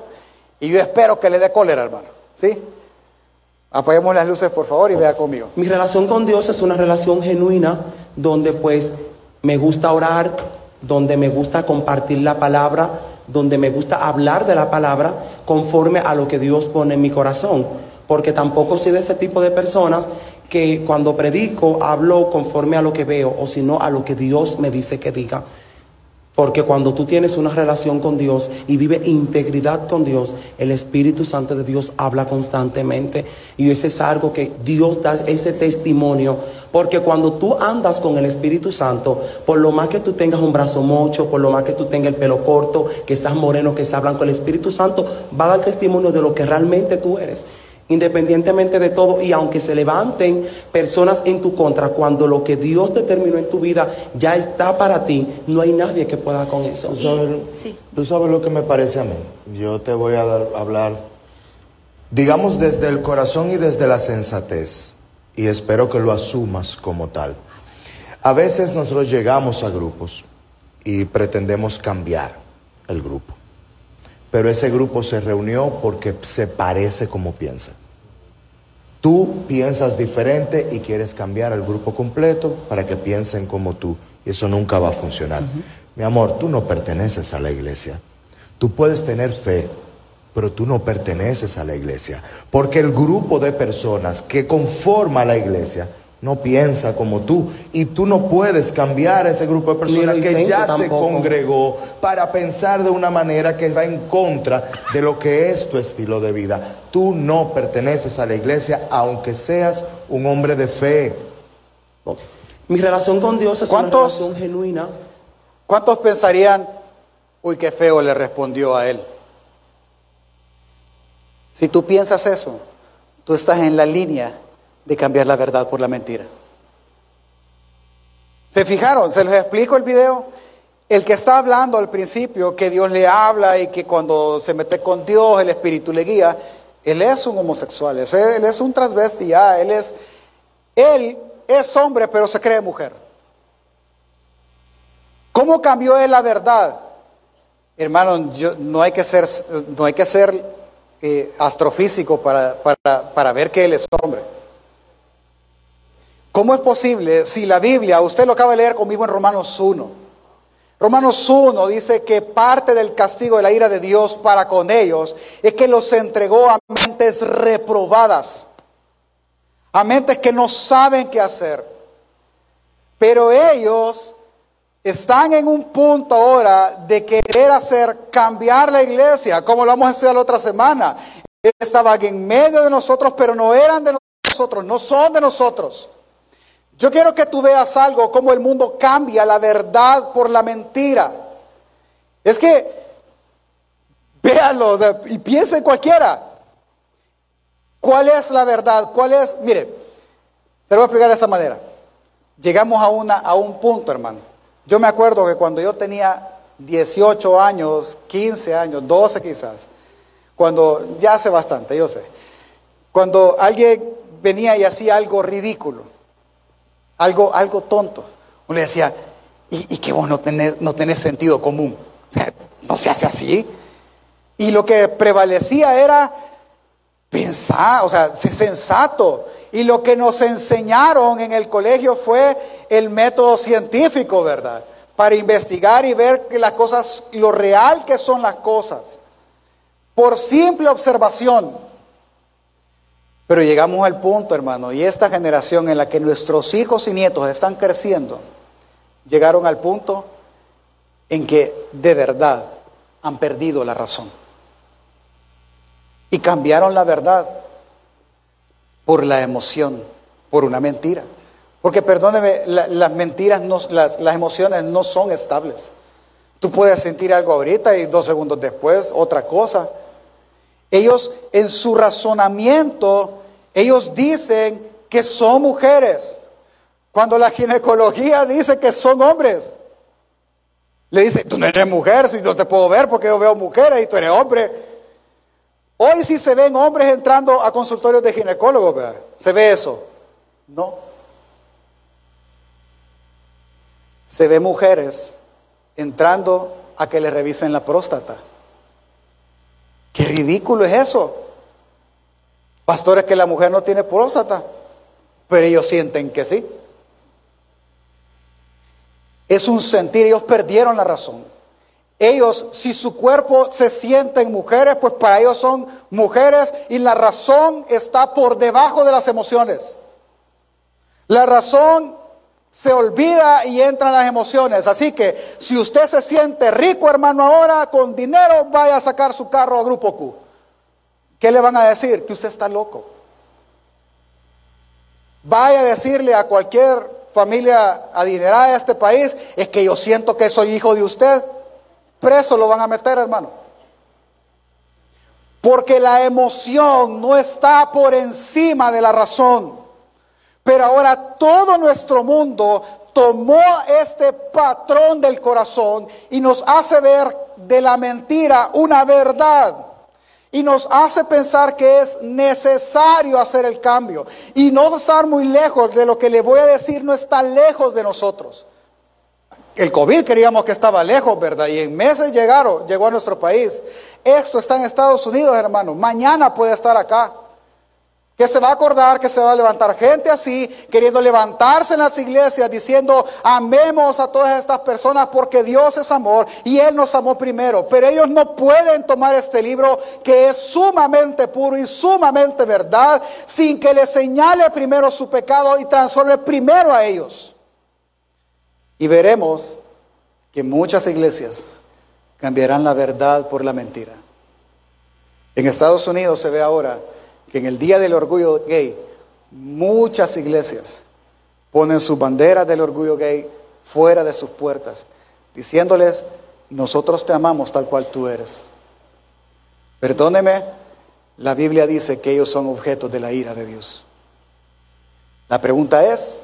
y yo espero que le dé cólera, hermano. ¿Sí? Apaguemos las luces, por favor, y vea conmigo. Mi relación con Dios es una relación genuina donde pues me gusta orar, donde me gusta compartir la palabra, donde me gusta hablar de la palabra conforme a lo que Dios pone en mi corazón. Porque tampoco soy de ese tipo de personas que cuando predico hablo conforme a lo que veo o sino a lo que Dios me dice que diga. Porque cuando tú tienes una relación con Dios y vive integridad con Dios, el Espíritu Santo de Dios habla constantemente. Y ese es algo que Dios da ese testimonio. Porque cuando tú andas con el Espíritu Santo, por lo más que tú tengas un brazo mocho, por lo más que tú tengas el pelo corto, que seas moreno, que seas blanco, el Espíritu Santo va a dar testimonio de lo que realmente tú eres independientemente de todo, y aunque se levanten personas en tu contra, cuando lo que Dios determinó en tu vida ya está para ti, no hay nadie que pueda con eso. ¿Tú sabes, ¿tú sabes lo que me parece a mí? Yo te voy a dar, hablar, digamos, desde el corazón y desde la sensatez, y espero que lo asumas como tal. A veces nosotros llegamos a grupos y pretendemos cambiar el grupo pero ese grupo se reunió porque se parece como piensa. Tú piensas diferente y quieres cambiar al grupo completo para que piensen como tú. Y eso nunca va a funcionar. Mi amor, tú no perteneces a la iglesia. Tú puedes tener fe, pero tú no perteneces a la iglesia. Porque el grupo de personas que conforma la iglesia no piensa como tú. Y tú no puedes cambiar a ese grupo de personas que ya se congregó para pensar de una manera que va en contra de lo que es tu estilo de vida. Tú no perteneces a la iglesia aunque seas un hombre de fe. Mi relación con Dios es una relación genuina. ¿Cuántos pensarían, uy, qué feo le respondió a él? Si tú piensas eso, tú estás en la línea de cambiar la verdad por la mentira. ¿Se fijaron? ¿Se les explico el video? El que está hablando al principio, que Dios le habla y que cuando se mete con Dios el Espíritu le guía, él es un homosexual, él es un transvesti, él es, él es hombre pero se cree mujer. ¿Cómo cambió él la verdad? Hermano, yo, no hay que ser, no hay que ser eh, astrofísico para, para, para ver que él es hombre. ¿Cómo es posible si la Biblia, usted lo acaba de leer conmigo en Romanos 1, Romanos 1 dice que parte del castigo de la ira de Dios para con ellos es que los entregó a mentes reprobadas, a mentes que no saben qué hacer. Pero ellos están en un punto ahora de querer hacer cambiar la iglesia, como lo vamos a la otra semana. Estaban en medio de nosotros, pero no eran de nosotros, no son de nosotros. Yo quiero que tú veas algo, cómo el mundo cambia la verdad por la mentira. Es que, véanlo y piensen cualquiera. ¿Cuál es la verdad? ¿Cuál es? Mire, se lo voy a explicar de esta manera. Llegamos a, una, a un punto, hermano. Yo me acuerdo que cuando yo tenía 18 años, 15 años, 12 quizás, cuando, ya hace bastante, yo sé, cuando alguien venía y hacía algo ridículo, algo, algo tonto. Uno le decía, ¿y, que vos no tenés, no sentido común? O sea, no se hace así. Y lo que prevalecía era pensar, o sea, ser sensato. Y lo que nos enseñaron en el colegio fue el método científico, ¿verdad? Para investigar y ver que las cosas, lo real que son las cosas. Por simple observación. Pero llegamos al punto, hermano, y esta generación en la que nuestros hijos y nietos están creciendo, llegaron al punto en que de verdad han perdido la razón. Y cambiaron la verdad por la emoción, por una mentira. Porque perdóneme, la- las mentiras, no, las, las emociones no son estables. Tú puedes sentir algo ahorita y dos segundos después otra cosa. Ellos en su razonamiento, ellos dicen que son mujeres, cuando la ginecología dice que son hombres. Le dice, tú no eres mujer, si no te puedo ver porque yo veo mujeres y tú eres hombre. Hoy sí se ven hombres entrando a consultorios de ginecólogos. ¿Se ve eso? No. Se ve mujeres entrando a que le revisen la próstata. Qué ridículo es eso. Pastores que la mujer no tiene próstata, pero ellos sienten que sí. Es un sentir, ellos perdieron la razón. Ellos, si su cuerpo se sienten mujeres, pues para ellos son mujeres y la razón está por debajo de las emociones. La razón se olvida y entran las emociones. Así que si usted se siente rico, hermano, ahora con dinero, vaya a sacar su carro a Grupo Q. ¿Qué le van a decir? Que usted está loco. Vaya a decirle a cualquier familia adinerada de este país, es que yo siento que soy hijo de usted. Preso lo van a meter, hermano. Porque la emoción no está por encima de la razón. Pero ahora todo nuestro mundo tomó este patrón del corazón y nos hace ver de la mentira una verdad. Y nos hace pensar que es necesario hacer el cambio. Y no estar muy lejos de lo que le voy a decir, no está lejos de nosotros. El COVID creíamos que estaba lejos, ¿verdad? Y en meses llegaron, llegó a nuestro país. Esto está en Estados Unidos, hermano. Mañana puede estar acá. Que se va a acordar que se va a levantar gente así, queriendo levantarse en las iglesias, diciendo, amemos a todas estas personas porque Dios es amor y Él nos amó primero. Pero ellos no pueden tomar este libro que es sumamente puro y sumamente verdad, sin que les señale primero su pecado y transforme primero a ellos. Y veremos que muchas iglesias cambiarán la verdad por la mentira. En Estados Unidos se ve ahora que en el Día del Orgullo Gay, muchas iglesias ponen sus banderas del orgullo gay fuera de sus puertas, diciéndoles, nosotros te amamos tal cual tú eres. Perdóneme, la Biblia dice que ellos son objetos de la ira de Dios. La pregunta es,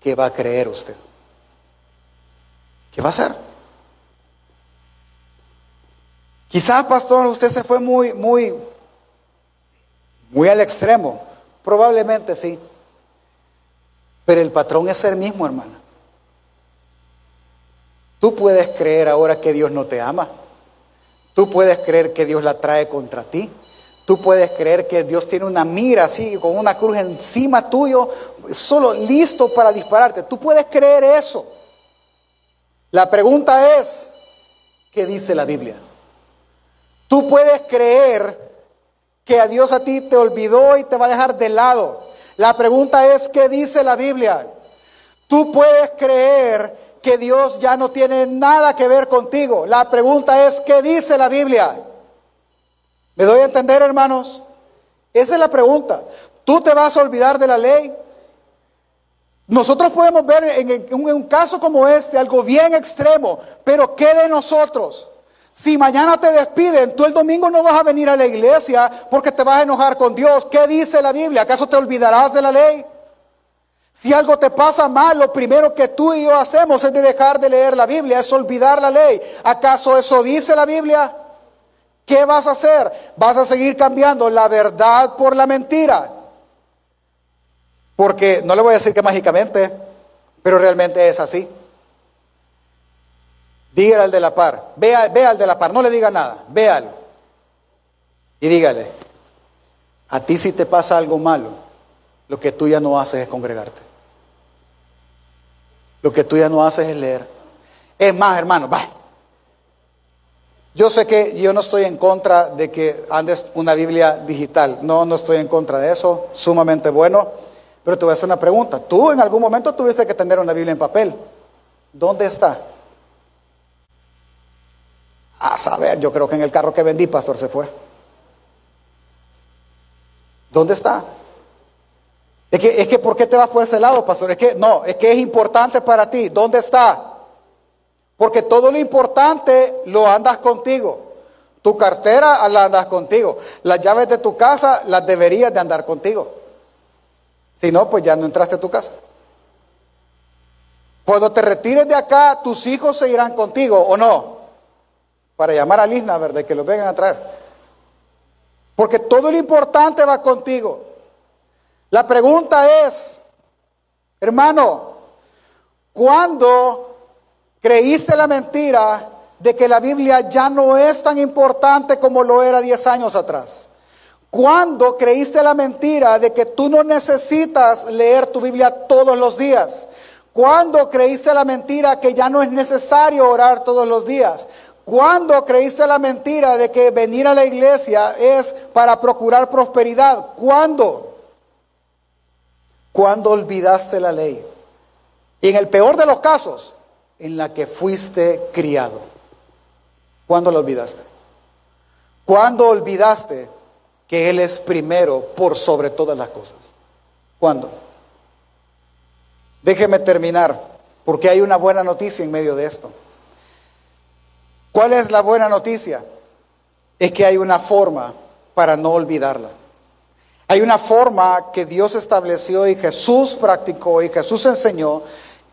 ¿qué va a creer usted? ¿Qué va a hacer? Quizás, pastor, usted se fue muy, muy, muy al extremo. Probablemente sí. Pero el patrón es el mismo, hermana. Tú puedes creer ahora que Dios no te ama. Tú puedes creer que Dios la trae contra ti. Tú puedes creer que Dios tiene una mira así, con una cruz encima tuyo, solo listo para dispararte. Tú puedes creer eso. La pregunta es, ¿qué dice la Biblia? Tú puedes creer que a Dios a ti te olvidó y te va a dejar de lado. La pregunta es, ¿qué dice la Biblia? Tú puedes creer que Dios ya no tiene nada que ver contigo. La pregunta es, ¿qué dice la Biblia? ¿Me doy a entender, hermanos? Esa es la pregunta. ¿Tú te vas a olvidar de la ley? Nosotros podemos ver en, un, caso como este algo bien extremo, pero ¿qué de nosotros? Si mañana te despiden, tú el domingo no vas a venir a la iglesia porque te vas a enojar con Dios. ¿Qué dice la Biblia? ¿Acaso te olvidarás de la ley? Si algo te pasa mal, lo primero que tú y yo hacemos es de dejar de leer la Biblia, es olvidar la ley. ¿Acaso eso dice la Biblia? ¿Qué vas a hacer? Vas a seguir cambiando la verdad por la mentira. Porque no le voy a decir que mágicamente, pero realmente es así. Dígale al de la par, vea, vea al de la par, no le diga nada, véalo. Y dígale, a ti si te pasa algo malo, lo que tú ya no haces es congregarte. Lo que tú ya no haces es leer. Es más, hermano, va. Yo sé que yo no estoy en contra de que andes una Biblia digital. No, no estoy en contra de eso. Sumamente bueno. Pero te voy a hacer una pregunta. Tú en algún momento tuviste que tener una Biblia en papel. ¿Dónde está? A saber, yo creo que en el carro que vendí, pastor, se fue. ¿Dónde está? Es que, es que, ¿por qué te vas por ese lado, pastor? Es que, no, es que es importante para ti. ¿Dónde está? Porque todo lo importante lo andas contigo. Tu cartera la andas contigo. Las llaves de tu casa las deberías de andar contigo. Si no, pues ya no entraste a tu casa. Cuando te retires de acá, tus hijos se irán contigo, ¿o no? Para llamar a Lisna, ¿verdad? Que los vengan a traer. Porque todo lo importante va contigo. La pregunta es, hermano, ¿cuándo creíste la mentira de que la Biblia ya no es tan importante como lo era 10 años atrás? ¿Cuándo creíste la mentira de que tú no necesitas leer tu Biblia todos los días? ¿Cuándo creíste la mentira que ya no es necesario orar todos los días? ¿Cuándo creíste la mentira de que venir a la iglesia es para procurar prosperidad? ¿Cuándo? cuando olvidaste la ley. Y en el peor de los casos, en la que fuiste criado. ¿Cuándo lo olvidaste? ¿Cuándo olvidaste que Él es primero por sobre todas las cosas? ¿Cuándo? Déjeme terminar, porque hay una buena noticia en medio de esto. ¿Cuál es la buena noticia? Es que hay una forma para no olvidarla. Hay una forma que Dios estableció y Jesús practicó y Jesús enseñó,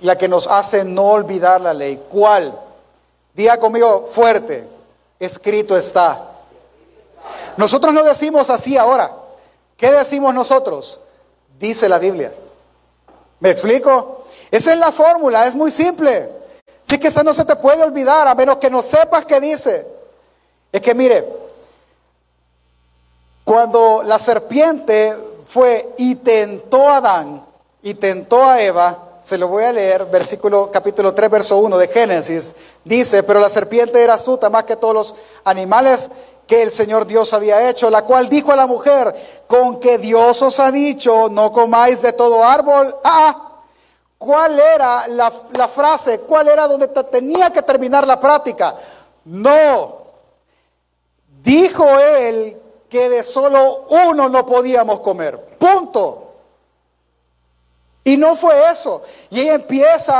la que nos hace no olvidar la ley. ¿Cuál? Diga conmigo fuerte, escrito está. Nosotros no decimos así ahora. ¿Qué decimos nosotros? Dice la Biblia. ¿Me explico? Esa es la fórmula, es muy simple. Sí que esa no se te puede olvidar, a menos que no sepas qué dice. Es que mire, cuando la serpiente fue y tentó a Adán y tentó a Eva, se lo voy a leer, versículo capítulo 3, verso 1 de Génesis, dice, pero la serpiente era astuta más que todos los animales que el Señor Dios había hecho, la cual dijo a la mujer, con que Dios os ha dicho, no comáis de todo árbol. Ah, ¿cuál era la, frase? ¿Cuál era donde tenía que terminar la práctica? No, dijo él que de solo uno no podíamos comer. Punto. Y no fue eso. Y ella empieza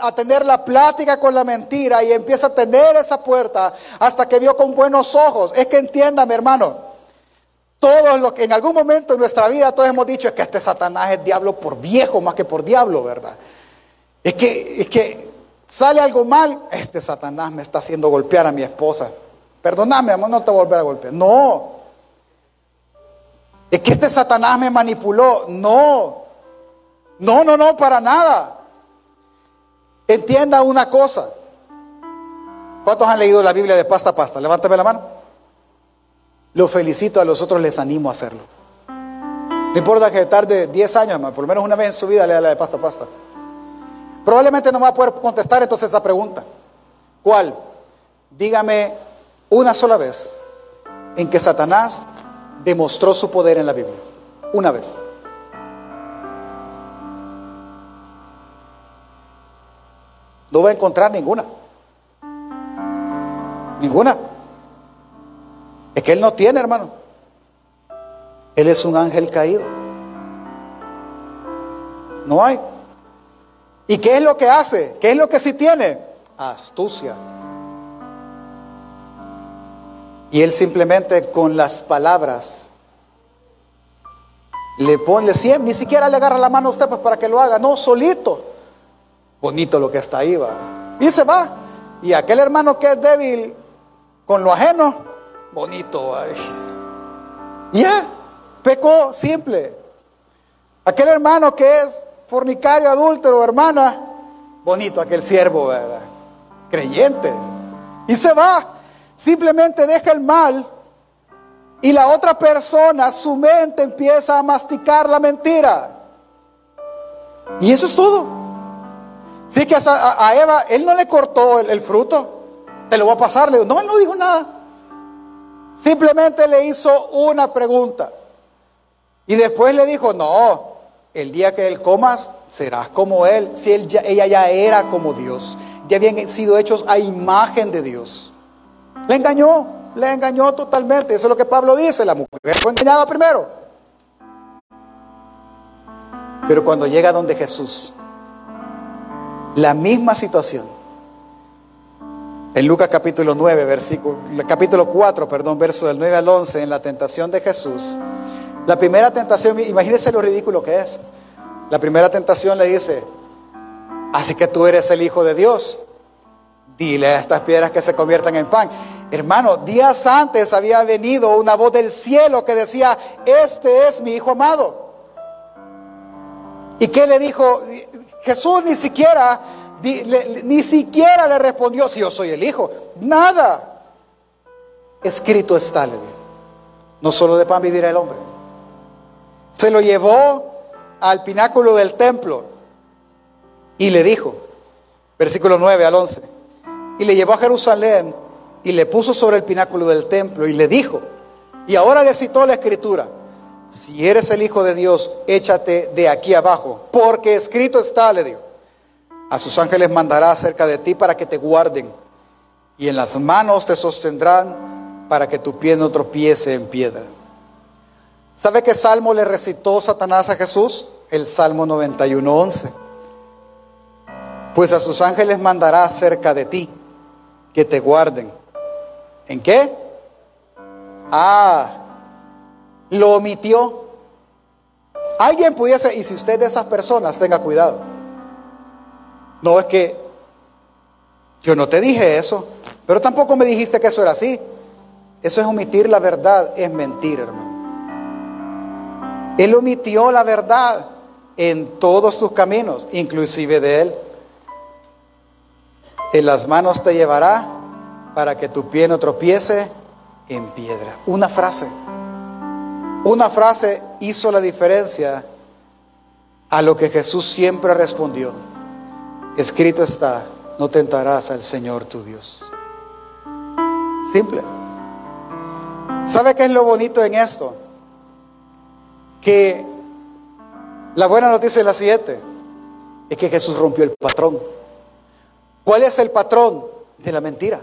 a, tener la plática con la mentira y empieza a tener esa puerta hasta que vio con buenos ojos. Es que entiéndame, hermano. Todos los que en algún momento en nuestra vida todos hemos dicho es que este Satanás es diablo por viejo más que por diablo, ¿verdad? Es que, es que sale algo mal, este Satanás me está haciendo golpear a mi esposa. Perdóname, amor, no te voy a volver a golpear. No, es que este Satanás me manipuló. No, no, no, no, para nada. Entienda una cosa. ¿Cuántos han leído la Biblia de pasta a pasta? Levántame la mano. Lo felicito, a los otros les animo a hacerlo. No importa que tarde 10 años, por lo menos una vez en su vida lea la de pasta pasta. Probablemente no me va a poder contestar entonces esta pregunta. ¿Cuál? Dígame una sola vez en que Satanás demostró su poder en la Biblia. Una vez. No va a encontrar ninguna. Ninguna. Es que Él no tiene, hermano. Él es un ángel caído. No hay. ¿Y qué es lo que hace? ¿Qué es lo que sí tiene? Astucia. Y él simplemente con las palabras le pone, ni siquiera le agarra la mano a usted pues, para que lo haga, no, solito. Bonito lo que está ahí, va. Y se va. Y aquel hermano que es débil con lo ajeno, bonito. Ya, pecó simple. Aquel hermano que es fornicario, adúltero, hermana, bonito aquel siervo, ¿verdad? Creyente. Y se va. Simplemente deja el mal y la otra persona, su mente empieza a masticar la mentira. Y eso es todo. Sí que a, Eva, él no le cortó el, fruto. Te lo voy a pasar. Le no, él no dijo nada. Simplemente le hizo una pregunta. Y después le dijo, no, el día que él comas, serás como él. Si él ella ya era como Dios. Ya habían sido hechos a imagen de Dios. Le engañó, le engañó totalmente. Eso es lo que Pablo dice, la mujer fue engañada primero. Pero cuando llega donde Jesús, la misma situación. En Lucas capítulo 9, versículo, capítulo 4, perdón, verso del 9 al 11, en la tentación de Jesús. La primera tentación, imagínense lo ridículo que es. La primera tentación le dice, así que tú eres el Hijo de Dios. Dile a estas piedras que se conviertan en pan. Hermano, días antes había venido una voz del cielo que decía, este es mi Hijo amado. ¿Y qué le dijo? Jesús ni siquiera, ni siquiera le respondió, si yo soy el Hijo. Nada. Escrito está, le dijo. No solo de pan vivirá el hombre. Se lo llevó al pináculo del templo y le dijo, versículo 9 al 11, y le llevó a Jerusalén y le puso sobre el pináculo del templo y le dijo, y ahora le citó la escritura, si eres el Hijo de Dios, échate de aquí abajo, porque escrito está, le dijo, a sus ángeles mandará cerca de ti para que te guarden, y en las manos te sostendrán para que tu pie no tropiece en piedra. ¿Sabe qué salmo le recitó Satanás a Jesús? El Salmo 91.11. Pues a sus ángeles mandará cerca de ti que te guarden. ¿En qué? Ah, lo omitió. Alguien pudiese, y si usted de esas personas, tenga cuidado. No es que yo no te dije eso, pero tampoco me dijiste que eso era así. Eso es omitir la verdad, es mentir, hermano. Él omitió la verdad en todos tus caminos, inclusive de Él. En las manos te llevará para que tu pie no tropiece en piedra. Una frase. Una frase hizo la diferencia a lo que Jesús siempre respondió. Escrito está, no tentarás al Señor tu Dios. Simple. ¿Sabe qué es lo bonito en esto? Que la buena noticia es la siguiente, es que Jesús rompió el patrón. ¿Cuál es el patrón? De la mentira,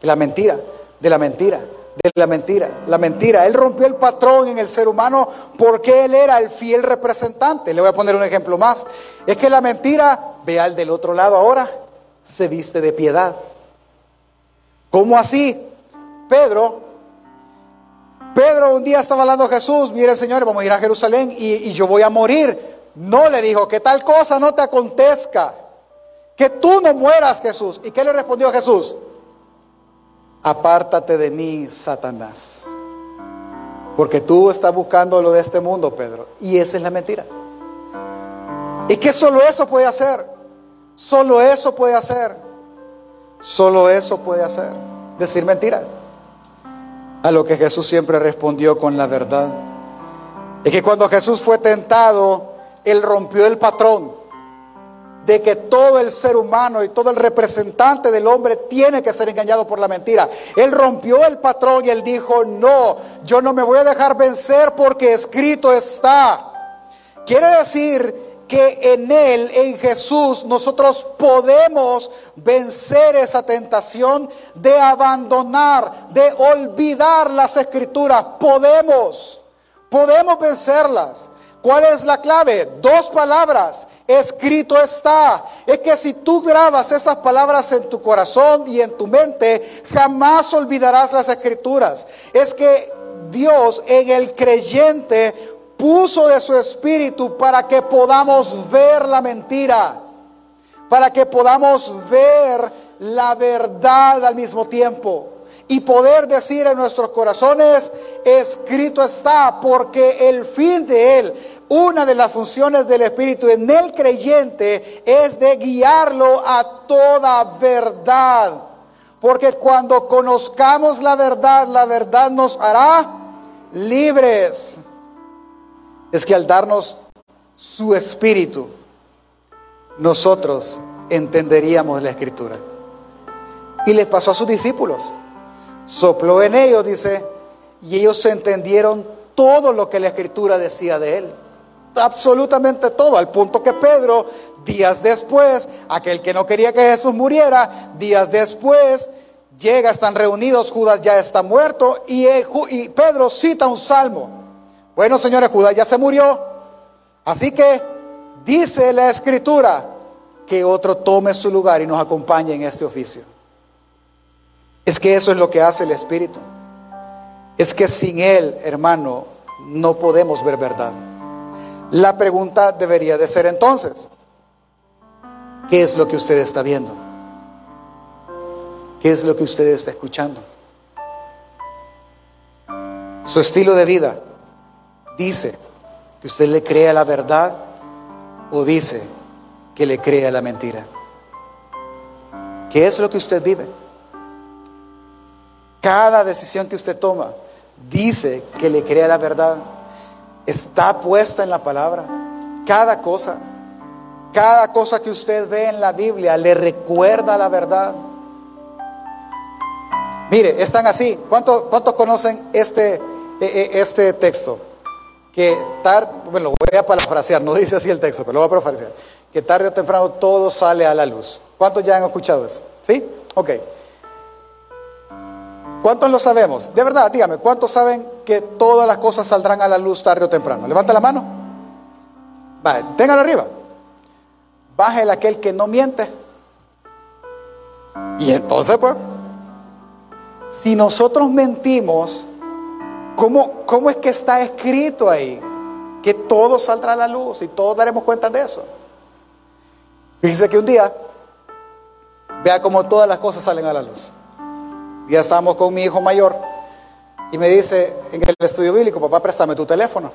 de la mentira, de la mentira, de la mentira, la mentira. Él rompió el patrón en el ser humano porque él era el fiel representante. Le voy a poner un ejemplo más. Es que la mentira, ve al del otro lado ahora, se viste de piedad. ¿Cómo así? Pedro Pedro un día estaba hablando a Jesús, mire Señor, vamos a ir a Jerusalén y, y yo voy a morir. No le dijo, que tal cosa no te acontezca, que tú no mueras Jesús. ¿Y qué le respondió Jesús? Apártate de mí, Satanás. Porque tú estás buscando lo de este mundo, Pedro. Y esa es la mentira. ¿Y qué solo eso puede hacer? Solo eso puede hacer. Solo eso puede hacer. Decir mentira a lo que Jesús siempre respondió con la verdad. Es que cuando Jesús fue tentado, Él rompió el patrón de que todo el ser humano y todo el representante del hombre tiene que ser engañado por la mentira. Él rompió el patrón y él dijo, no, yo no me voy a dejar vencer porque escrito está. Quiere decir que en Él, en Jesús, nosotros podemos vencer esa tentación de abandonar, de olvidar las escrituras. Podemos, podemos vencerlas. ¿Cuál es la clave? Dos palabras. Escrito está. Es que si tú grabas esas palabras en tu corazón y en tu mente, jamás olvidarás las escrituras. Es que Dios en el creyente puso de su espíritu para que podamos ver la mentira, para que podamos ver la verdad al mismo tiempo y poder decir en nuestros corazones, escrito está, porque el fin de él, una de las funciones del Espíritu en el creyente es de guiarlo a toda verdad. Porque cuando conozcamos la verdad, la verdad nos hará libres es que al darnos su espíritu, nosotros entenderíamos la escritura. Y les pasó a sus discípulos. Sopló en ellos, dice, y ellos entendieron todo lo que la escritura decía de él. Absolutamente todo, al punto que Pedro, días después, aquel que no quería que Jesús muriera, días después, llega, están reunidos, Judas ya está muerto y, eh, y Pedro cita un salmo. Bueno, señores, Judas ya se murió, así que dice la escritura que otro tome su lugar y nos acompañe en este oficio. Es que eso es lo que hace el Espíritu. Es que sin Él, hermano, no podemos ver verdad. La pregunta debería de ser entonces, ¿qué es lo que usted está viendo? ¿Qué es lo que usted está escuchando? Su estilo de vida dice que usted le cree a la verdad o dice que le cree a la mentira. ¿Qué es lo que usted vive? Cada decisión que usted toma dice que le cree a la verdad. Está puesta en la palabra. Cada cosa, cada cosa que usted ve en la Biblia le recuerda la verdad. Mire, están así. ¿Cuántos, conocen este, eh, eh, este texto? Que tarde, bueno, lo voy a parafrasear, no dice así el texto, pero lo voy a parafrasear. Que tarde o temprano todo sale a la luz. ¿Cuántos ya han escuchado eso? ¿Sí? Ok. ¿Cuántos lo sabemos? De verdad, dígame, ¿cuántos saben que todas las cosas saldrán a la luz tarde o temprano? Levanta la mano. Vale, téngalo arriba. Baje aquel que no miente. Y entonces, pues, si nosotros mentimos, ¿cómo, ¿cómo es que está escrito ahí? Que todo saldrá a la luz y todos daremos cuenta de eso. Fíjese que un día, vea cómo todas las cosas salen a la luz. Ya estábamos con mi hijo mayor y me dice en el estudio bíblico, papá, préstame tu teléfono.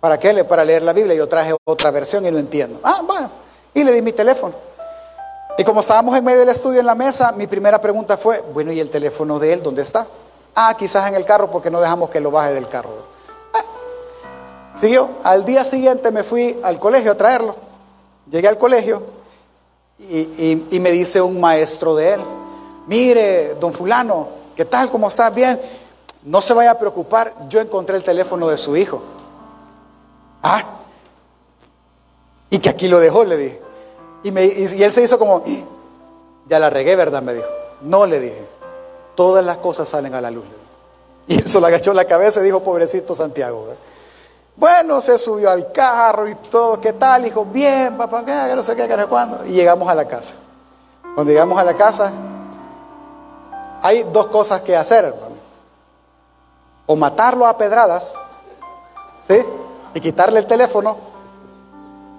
¿Para qué? Para leer la Biblia. Yo traje otra versión y no entiendo. Ah, bueno. Y le di mi teléfono. Y como estábamos en medio del estudio en la mesa, mi primera pregunta fue, bueno, ¿y el teléfono de él dónde está? Ah, quizás en el carro porque no dejamos que lo baje del carro. Ah. Siguió. Al día siguiente me fui al colegio a traerlo. Llegué al colegio y- y me dice un maestro de él, mire, don fulano, ¿qué tal? ¿Cómo está? Bien. No se vaya a preocupar, yo encontré el teléfono de su hijo. Ah, y que aquí lo dejó, le dije. Y, él se hizo como, "Ah, ya la regué, ¿verdad? Me dijo. No, le dije, todas las cosas salen a la luz. le. Y él solo agachó la cabeza y dijo, pobrecito Santiago. Bueno, se subió al carro y todo, ¿qué tal? Hijo, bien, papá. Que no sé qué, que cuándo. Y llegamos a la casa. Cuando llegamos a la casa, hay dos cosas que hacer, hermano. O matarlo a pedradas, ¿sí? Y quitarle el teléfono,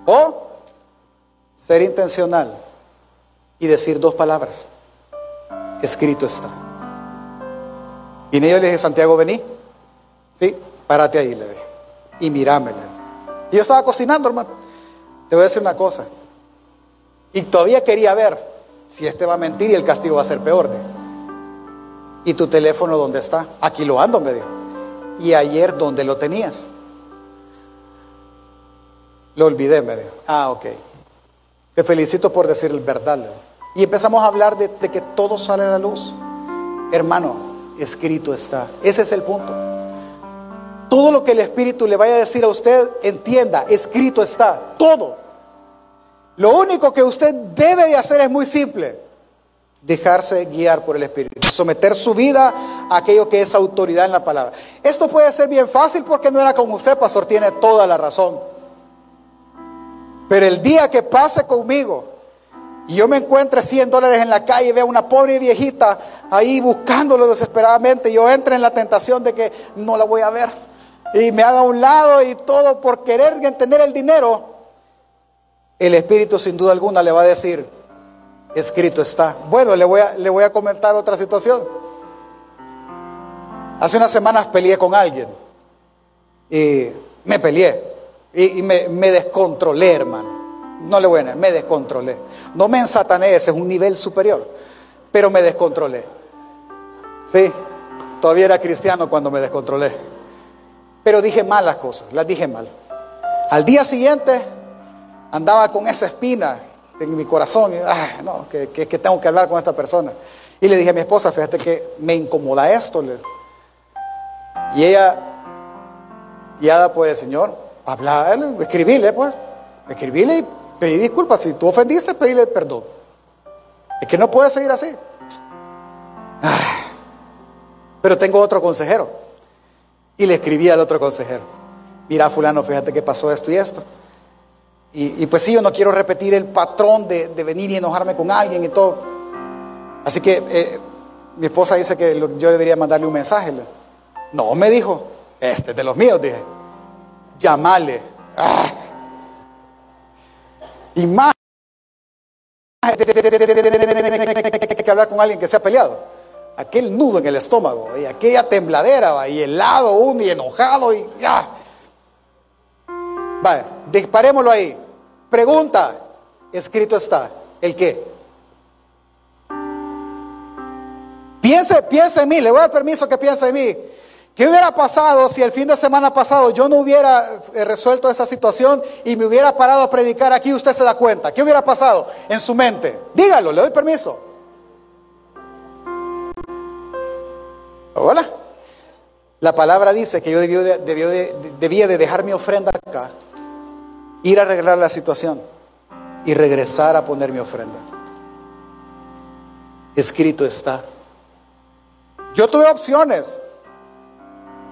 o ser intencional y decir dos palabras. Escrito está. Y en ello le dije, Santiago, vení. Sí, párate ahí, le dije. Y mirámele. Y yo estaba cocinando, hermano. Te voy a decir una cosa. Y todavía quería ver si este va a mentir y el castigo va a ser peor. dije. ¿Y tu teléfono dónde está? Aquí lo ando, me dijo. ¿Y ayer dónde lo tenías? Lo olvidé, me dijo. Ah, ok. Te felicito por decir el verdad. Y empezamos a hablar de, de que todo sale a la luz. Hermano, escrito está. Ese es el punto. Todo lo que el Espíritu le vaya a decir a usted, entienda, escrito está. Todo. Lo único que usted debe de hacer es muy simple. Dejarse guiar por el Espíritu. Someter su vida a aquello que es autoridad en la palabra. Esto puede ser bien fácil porque no era con usted, pastor. Tiene toda la razón. Pero el día que pase conmigo y yo me encuentre 100 dólares en la calle y vea una pobre viejita ahí buscándolo desesperadamente, yo entre en la tentación de que no la voy a ver y me haga a un lado y todo por querer tener el dinero, el Espíritu sin duda alguna le va a decir, escrito está. Bueno, le voy a, le voy a comentar otra situación. Hace unas semanas peleé con alguien y me peleé y, me, me descontrolé, hermano. No le voy a negar, me descontrolé. No me ensatané, ese es un nivel superior, pero me descontrolé. Sí, todavía era cristiano cuando me descontrolé. Pero dije mal las cosas, las dije mal. Al día siguiente andaba con esa espina en mi corazón. "Ah, no, que, que- que tengo que hablar con esta persona. Y le dije a mi esposa, fíjate que me incomoda esto. Y ella, guiada por el Señor, hablarle, escribirle, pues, escribirle y pedir disculpas. Si tú ofendiste, pedirle perdón. Es que no puede seguir así. Pero tengo otro consejero. Y le escribí al otro consejero. Mira, fulano, fíjate que pasó esto y esto. Y, pues sí, yo no quiero repetir el patrón de, venir y enojarme con alguien y todo. Así que eh, mi esposa dice que yo debería mandarle un mensaje. No, me dijo, este es de los míos, dije. Llamale. Ah. Y más que hablar con alguien que se ha peleado. Aquel nudo en el estómago y aquella tembladera y helado uno y enojado y ya. Vale, disparémoslo ahí. Pregunta, escrito está, ¿el qué? Piense, piense en mí, le voy a dar permiso que piense en mí. ¿Qué hubiera pasado si el fin de semana pasado yo no hubiera eh, resuelto esa situación y me hubiera parado a predicar aquí? Usted se da cuenta. ¿Qué hubiera pasado en su mente? Dígalo, le doy permiso. Hola. La palabra dice que yo debía de dejar mi ofrenda acá, ir a arreglar la situación y regresar a poner mi ofrenda. Escrito está. Yo tuve opciones.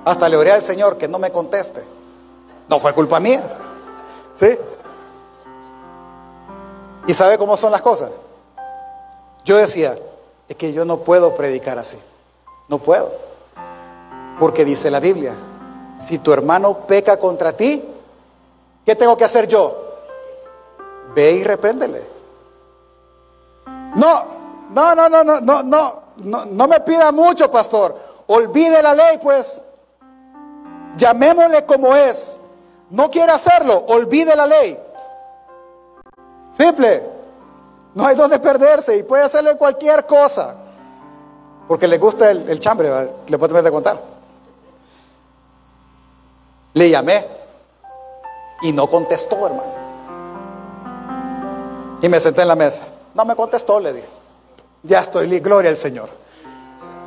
Hasta le oré al Señor que no me conteste. No fue culpa mía. ¿Sí? ¿Y sabe cómo son las cosas? Yo decía, es que yo no puedo predicar así. No puedo. Porque dice la Biblia, si tu hermano peca contra ti, ¿qué tengo que hacer yo? Ve y repréndele. No, no, no, no, no, no, no, no, no me pida mucho, pastor. Olvide la ley, pues. Llamémosle como es. No quiere hacerlo, olvide la ley. Simple. No hay donde perderse y puede hacerle cualquier cosa. Porque le gusta el, chambre, le puedo contar. Le llamé y no contestó, hermano. Y me senté en la mesa. No me contestó, le dije. Ya estoy, gloria al Señor.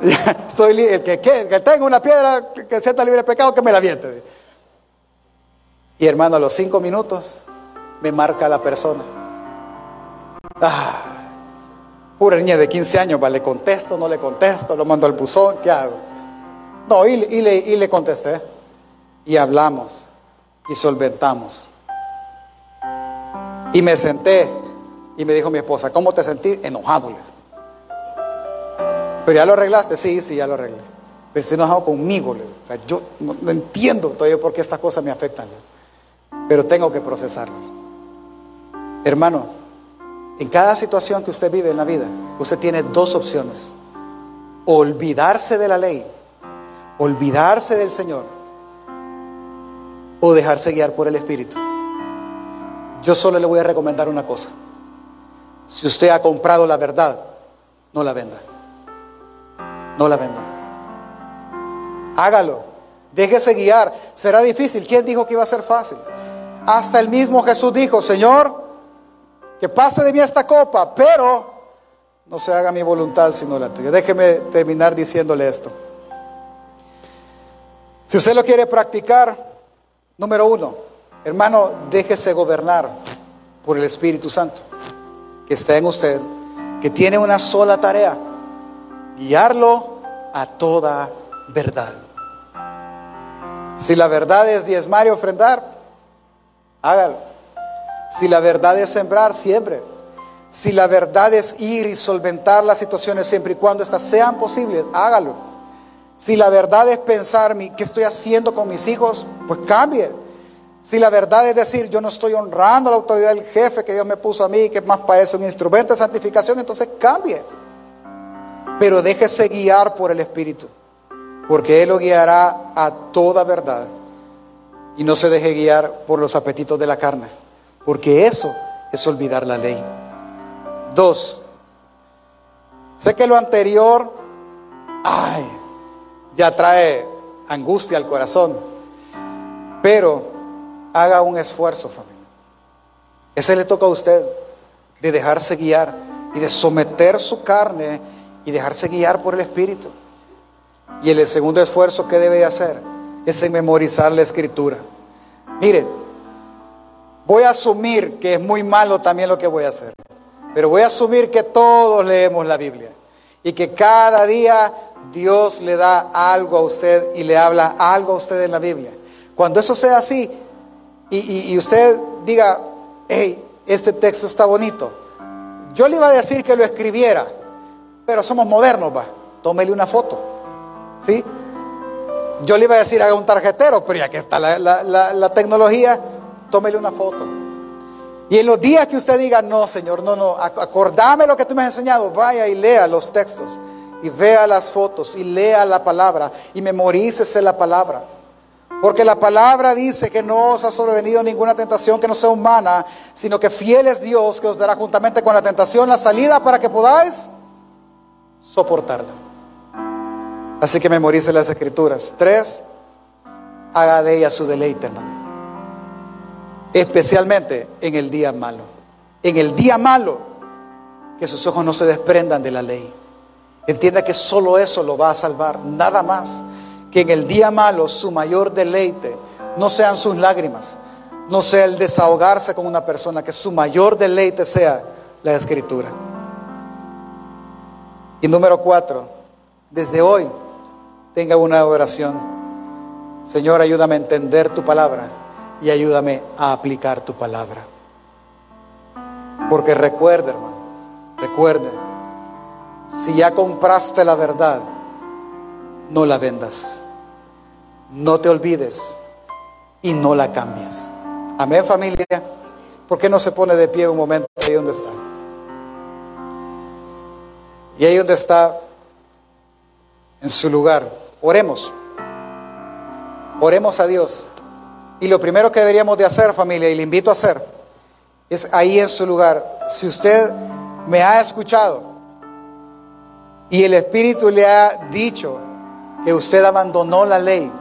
Soy el que, tenga una piedra que sienta libre de pecado, que me la aviente. Y hermano, a los cinco minutos me marca la persona. Ah, pura niña de 15 años, ¿le contesto, no le contesto? ¿Lo mando al buzón? ¿Qué hago? No, le, y le contesté. Y hablamos y solventamos. Y me senté y me dijo mi esposa, ¿cómo te sentí? Enojado. Pero ya lo arreglaste, sí, sí, ya lo arreglé. Pero estoy enojado conmigo. O sea, yo no, entiendo todavía por qué estas cosas me afectan. Pero tengo que procesarlo. Hermano, en cada situación que usted vive en la vida, usted tiene dos opciones. Olvidarse de la ley, olvidarse del Señor, o dejarse guiar por el Espíritu. Yo solo le voy a recomendar una cosa. Si usted ha comprado la verdad, no la venda no la venda. Hágalo, déjese guiar. Será difícil. ¿Quién dijo que iba a ser fácil? Hasta el mismo Jesús dijo, Señor, que pase de mí esta copa, pero no se haga mi voluntad sino la tuya. Déjeme terminar diciéndole esto. Si usted lo quiere practicar, número uno, hermano, déjese gobernar por el Espíritu Santo que está en usted, que tiene una sola tarea guiarlo a toda verdad. Si la verdad es diezmar y ofrendar, hágalo. Si la verdad es sembrar, siempre. Si la verdad es ir y solventar las situaciones siempre y cuando estas sean posibles, hágalo. Si la verdad es pensar qué estoy haciendo con mis hijos, pues cambie. Si la verdad es decir, yo no estoy honrando la autoridad del jefe que Dios me puso a mí, que más parece un instrumento de santificación, entonces cambie pero déjese guiar por el Espíritu, porque Él lo guiará a toda verdad. Y no se deje guiar por los apetitos de la carne, porque eso es olvidar la ley. Dos, sé que lo anterior, ay, ya trae angustia al corazón, pero haga un esfuerzo, familia. Ese le toca a usted, de dejarse guiar y de someter su carne y dejarse guiar por el Espíritu. Y el segundo esfuerzo que debe hacer es memorizar la escritura. Miren, voy a asumir que es muy malo también lo que voy a hacer, pero voy a asumir que todos leemos la Biblia y que cada día Dios le da algo a usted y le habla algo a usted en la Biblia. Cuando eso sea así y, usted diga, hey, este texto está bonito, yo le iba a decir que lo escribiera, pero somos modernos, va, tómele una foto, ¿sí? Yo le iba a decir haga un tarjetero, pero ya que está la, la, la, tecnología, tómele una foto. Y en los días que usted diga, no, Señor, no, no, acordame lo que tú me has enseñado, vaya y lea los textos, y vea las fotos, y lea la palabra, y memorícese la palabra. Porque la palabra dice que no os ha sobrevenido ninguna tentación que no sea humana, sino que fiel es Dios que os dará juntamente con la tentación la salida para que podáis soportarla. Así que memorice las escrituras. Tres, haga de ella su deleite, hermano. Especialmente en el día malo. En el día malo, que sus ojos no se desprendan de la ley. Entienda que solo eso lo va a salvar, nada más. Que en el día malo su mayor deleite no sean sus lágrimas, no sea el desahogarse con una persona, que su mayor deleite sea la escritura. Y número cuatro, desde hoy tenga una oración. Señor, ayúdame a entender tu palabra y ayúdame a aplicar tu palabra. Porque recuerde, hermano, recuerde, si ya compraste la verdad, no la vendas. No te olvides y no la cambies. Amén, familia. ¿Por qué no se pone de pie un momento ahí donde está? Y ahí donde está, en su lugar. Oremos. Oremos a Dios. Y lo primero que deberíamos de hacer, familia, y le invito a hacer, es ahí en su lugar. Si usted me ha escuchado y el Espíritu le ha dicho que usted abandonó la ley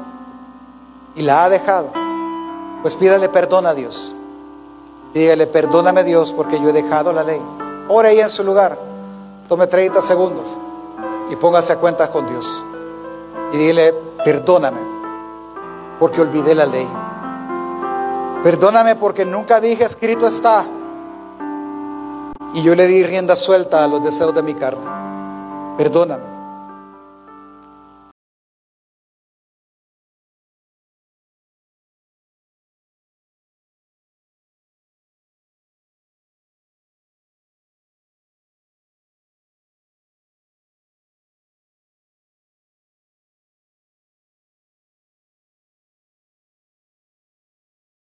y la ha dejado, pues pídale perdón a Dios. Dígale, perdóname Dios porque yo he dejado la ley. Ore ahí en su lugar. Tome 30 segundos y póngase a cuentas con Dios y dile, perdóname porque olvidé la ley. Perdóname porque nunca dije escrito está. Y yo le di rienda suelta a los deseos de mi carne. Perdóname.